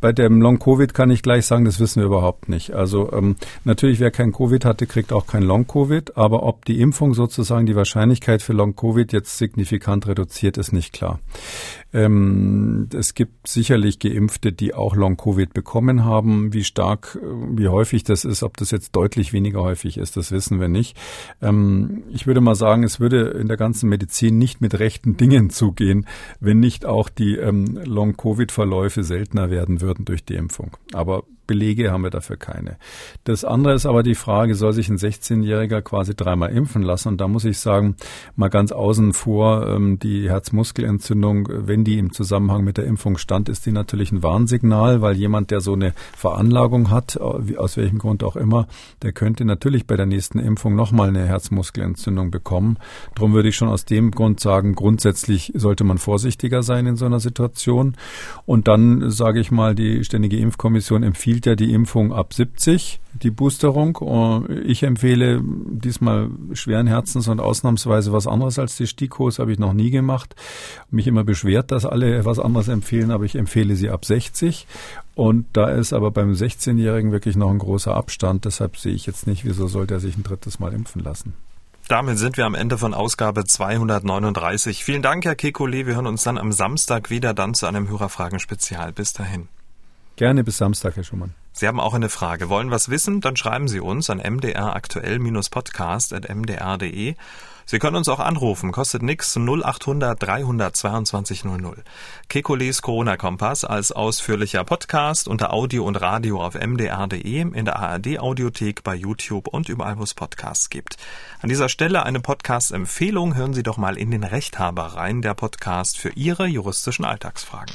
Bei dem Long-Covid kann ich gleich sagen, das wissen wir überhaupt nicht. Also ähm, natürlich, wer kein Covid hatte, kriegt auch kein Long-Covid. Aber ob die Impfung sozusagen die Wahrscheinlichkeit für Long-Covid jetzt signifikant reduziert, ist nicht klar. Ähm, es gibt sicherlich Geimpfte, die auch Long-Covid bekommen haben. Wie stark, äh, wie häufig das ist, ob das jetzt deutlich weniger häufig ist, das wissen wir nicht. Ähm, ich würde mal sagen, es würde in der ganzen Medizin nicht mit rechten Dingen zugehen, wenn nicht auch die ähm, Long-Covid-Verläufe seltener werden würden durch die Impfung. Aber Belege haben wir dafür keine. Das andere ist aber die Frage, soll sich ein 16-Jähriger quasi dreimal impfen lassen? Und da muss ich sagen, mal ganz außen vor, ähm, die Herzmuskelentzündung, wenn die im Zusammenhang mit der Impfung stand, ist die natürlich ein Warnsignal, weil jemand, der so eine Veranlagung hat, äh, aus welchem Grund auch immer, der könnte natürlich bei der nächsten Impfung nochmal eine Herzmuskelentzündung bekommen. Darum würde ich schon aus dem Grund sagen, grundsätzlich sollte man vorsichtiger sein in so einer Situation. Und dann sage ich mal, die Ständige Impfkommission empfiehlt empfiehlt ja die Impfung ab 70, die Boosterung. Ich empfehle diesmal schweren Herzens und ausnahmsweise was anderes als die Stikos, habe ich noch nie gemacht. Mich immer beschwert, dass alle was anderes empfehlen, aber ich empfehle sie ab 60. Und da ist aber beim 16-Jährigen wirklich noch ein großer Abstand. Deshalb sehe ich jetzt nicht, wieso sollte er sich ein drittes Mal impfen lassen. Damit sind wir am Ende von Ausgabe 239. Vielen Dank, Herr Kekulé. Wir hören uns dann am Samstag wieder, dann zu einem Hörerfragen-Spezial. Bis dahin. Gerne bis Samstag, Herr Schumann. Sie haben auch eine Frage, wollen was wissen? Dann schreiben Sie uns an mdraktuell-podcast.mdr.de. Sie können uns auch anrufen, kostet nix 0800 322 00. Kekules Corona-Kompass als ausführlicher Podcast unter Audio und Radio auf mdr.de, in der ARD-Audiothek, bei YouTube und überall, wo es Podcasts gibt. An dieser Stelle eine Podcast-Empfehlung. Hören Sie doch mal in den Rechthaber rein, der Podcast für Ihre juristischen Alltagsfragen.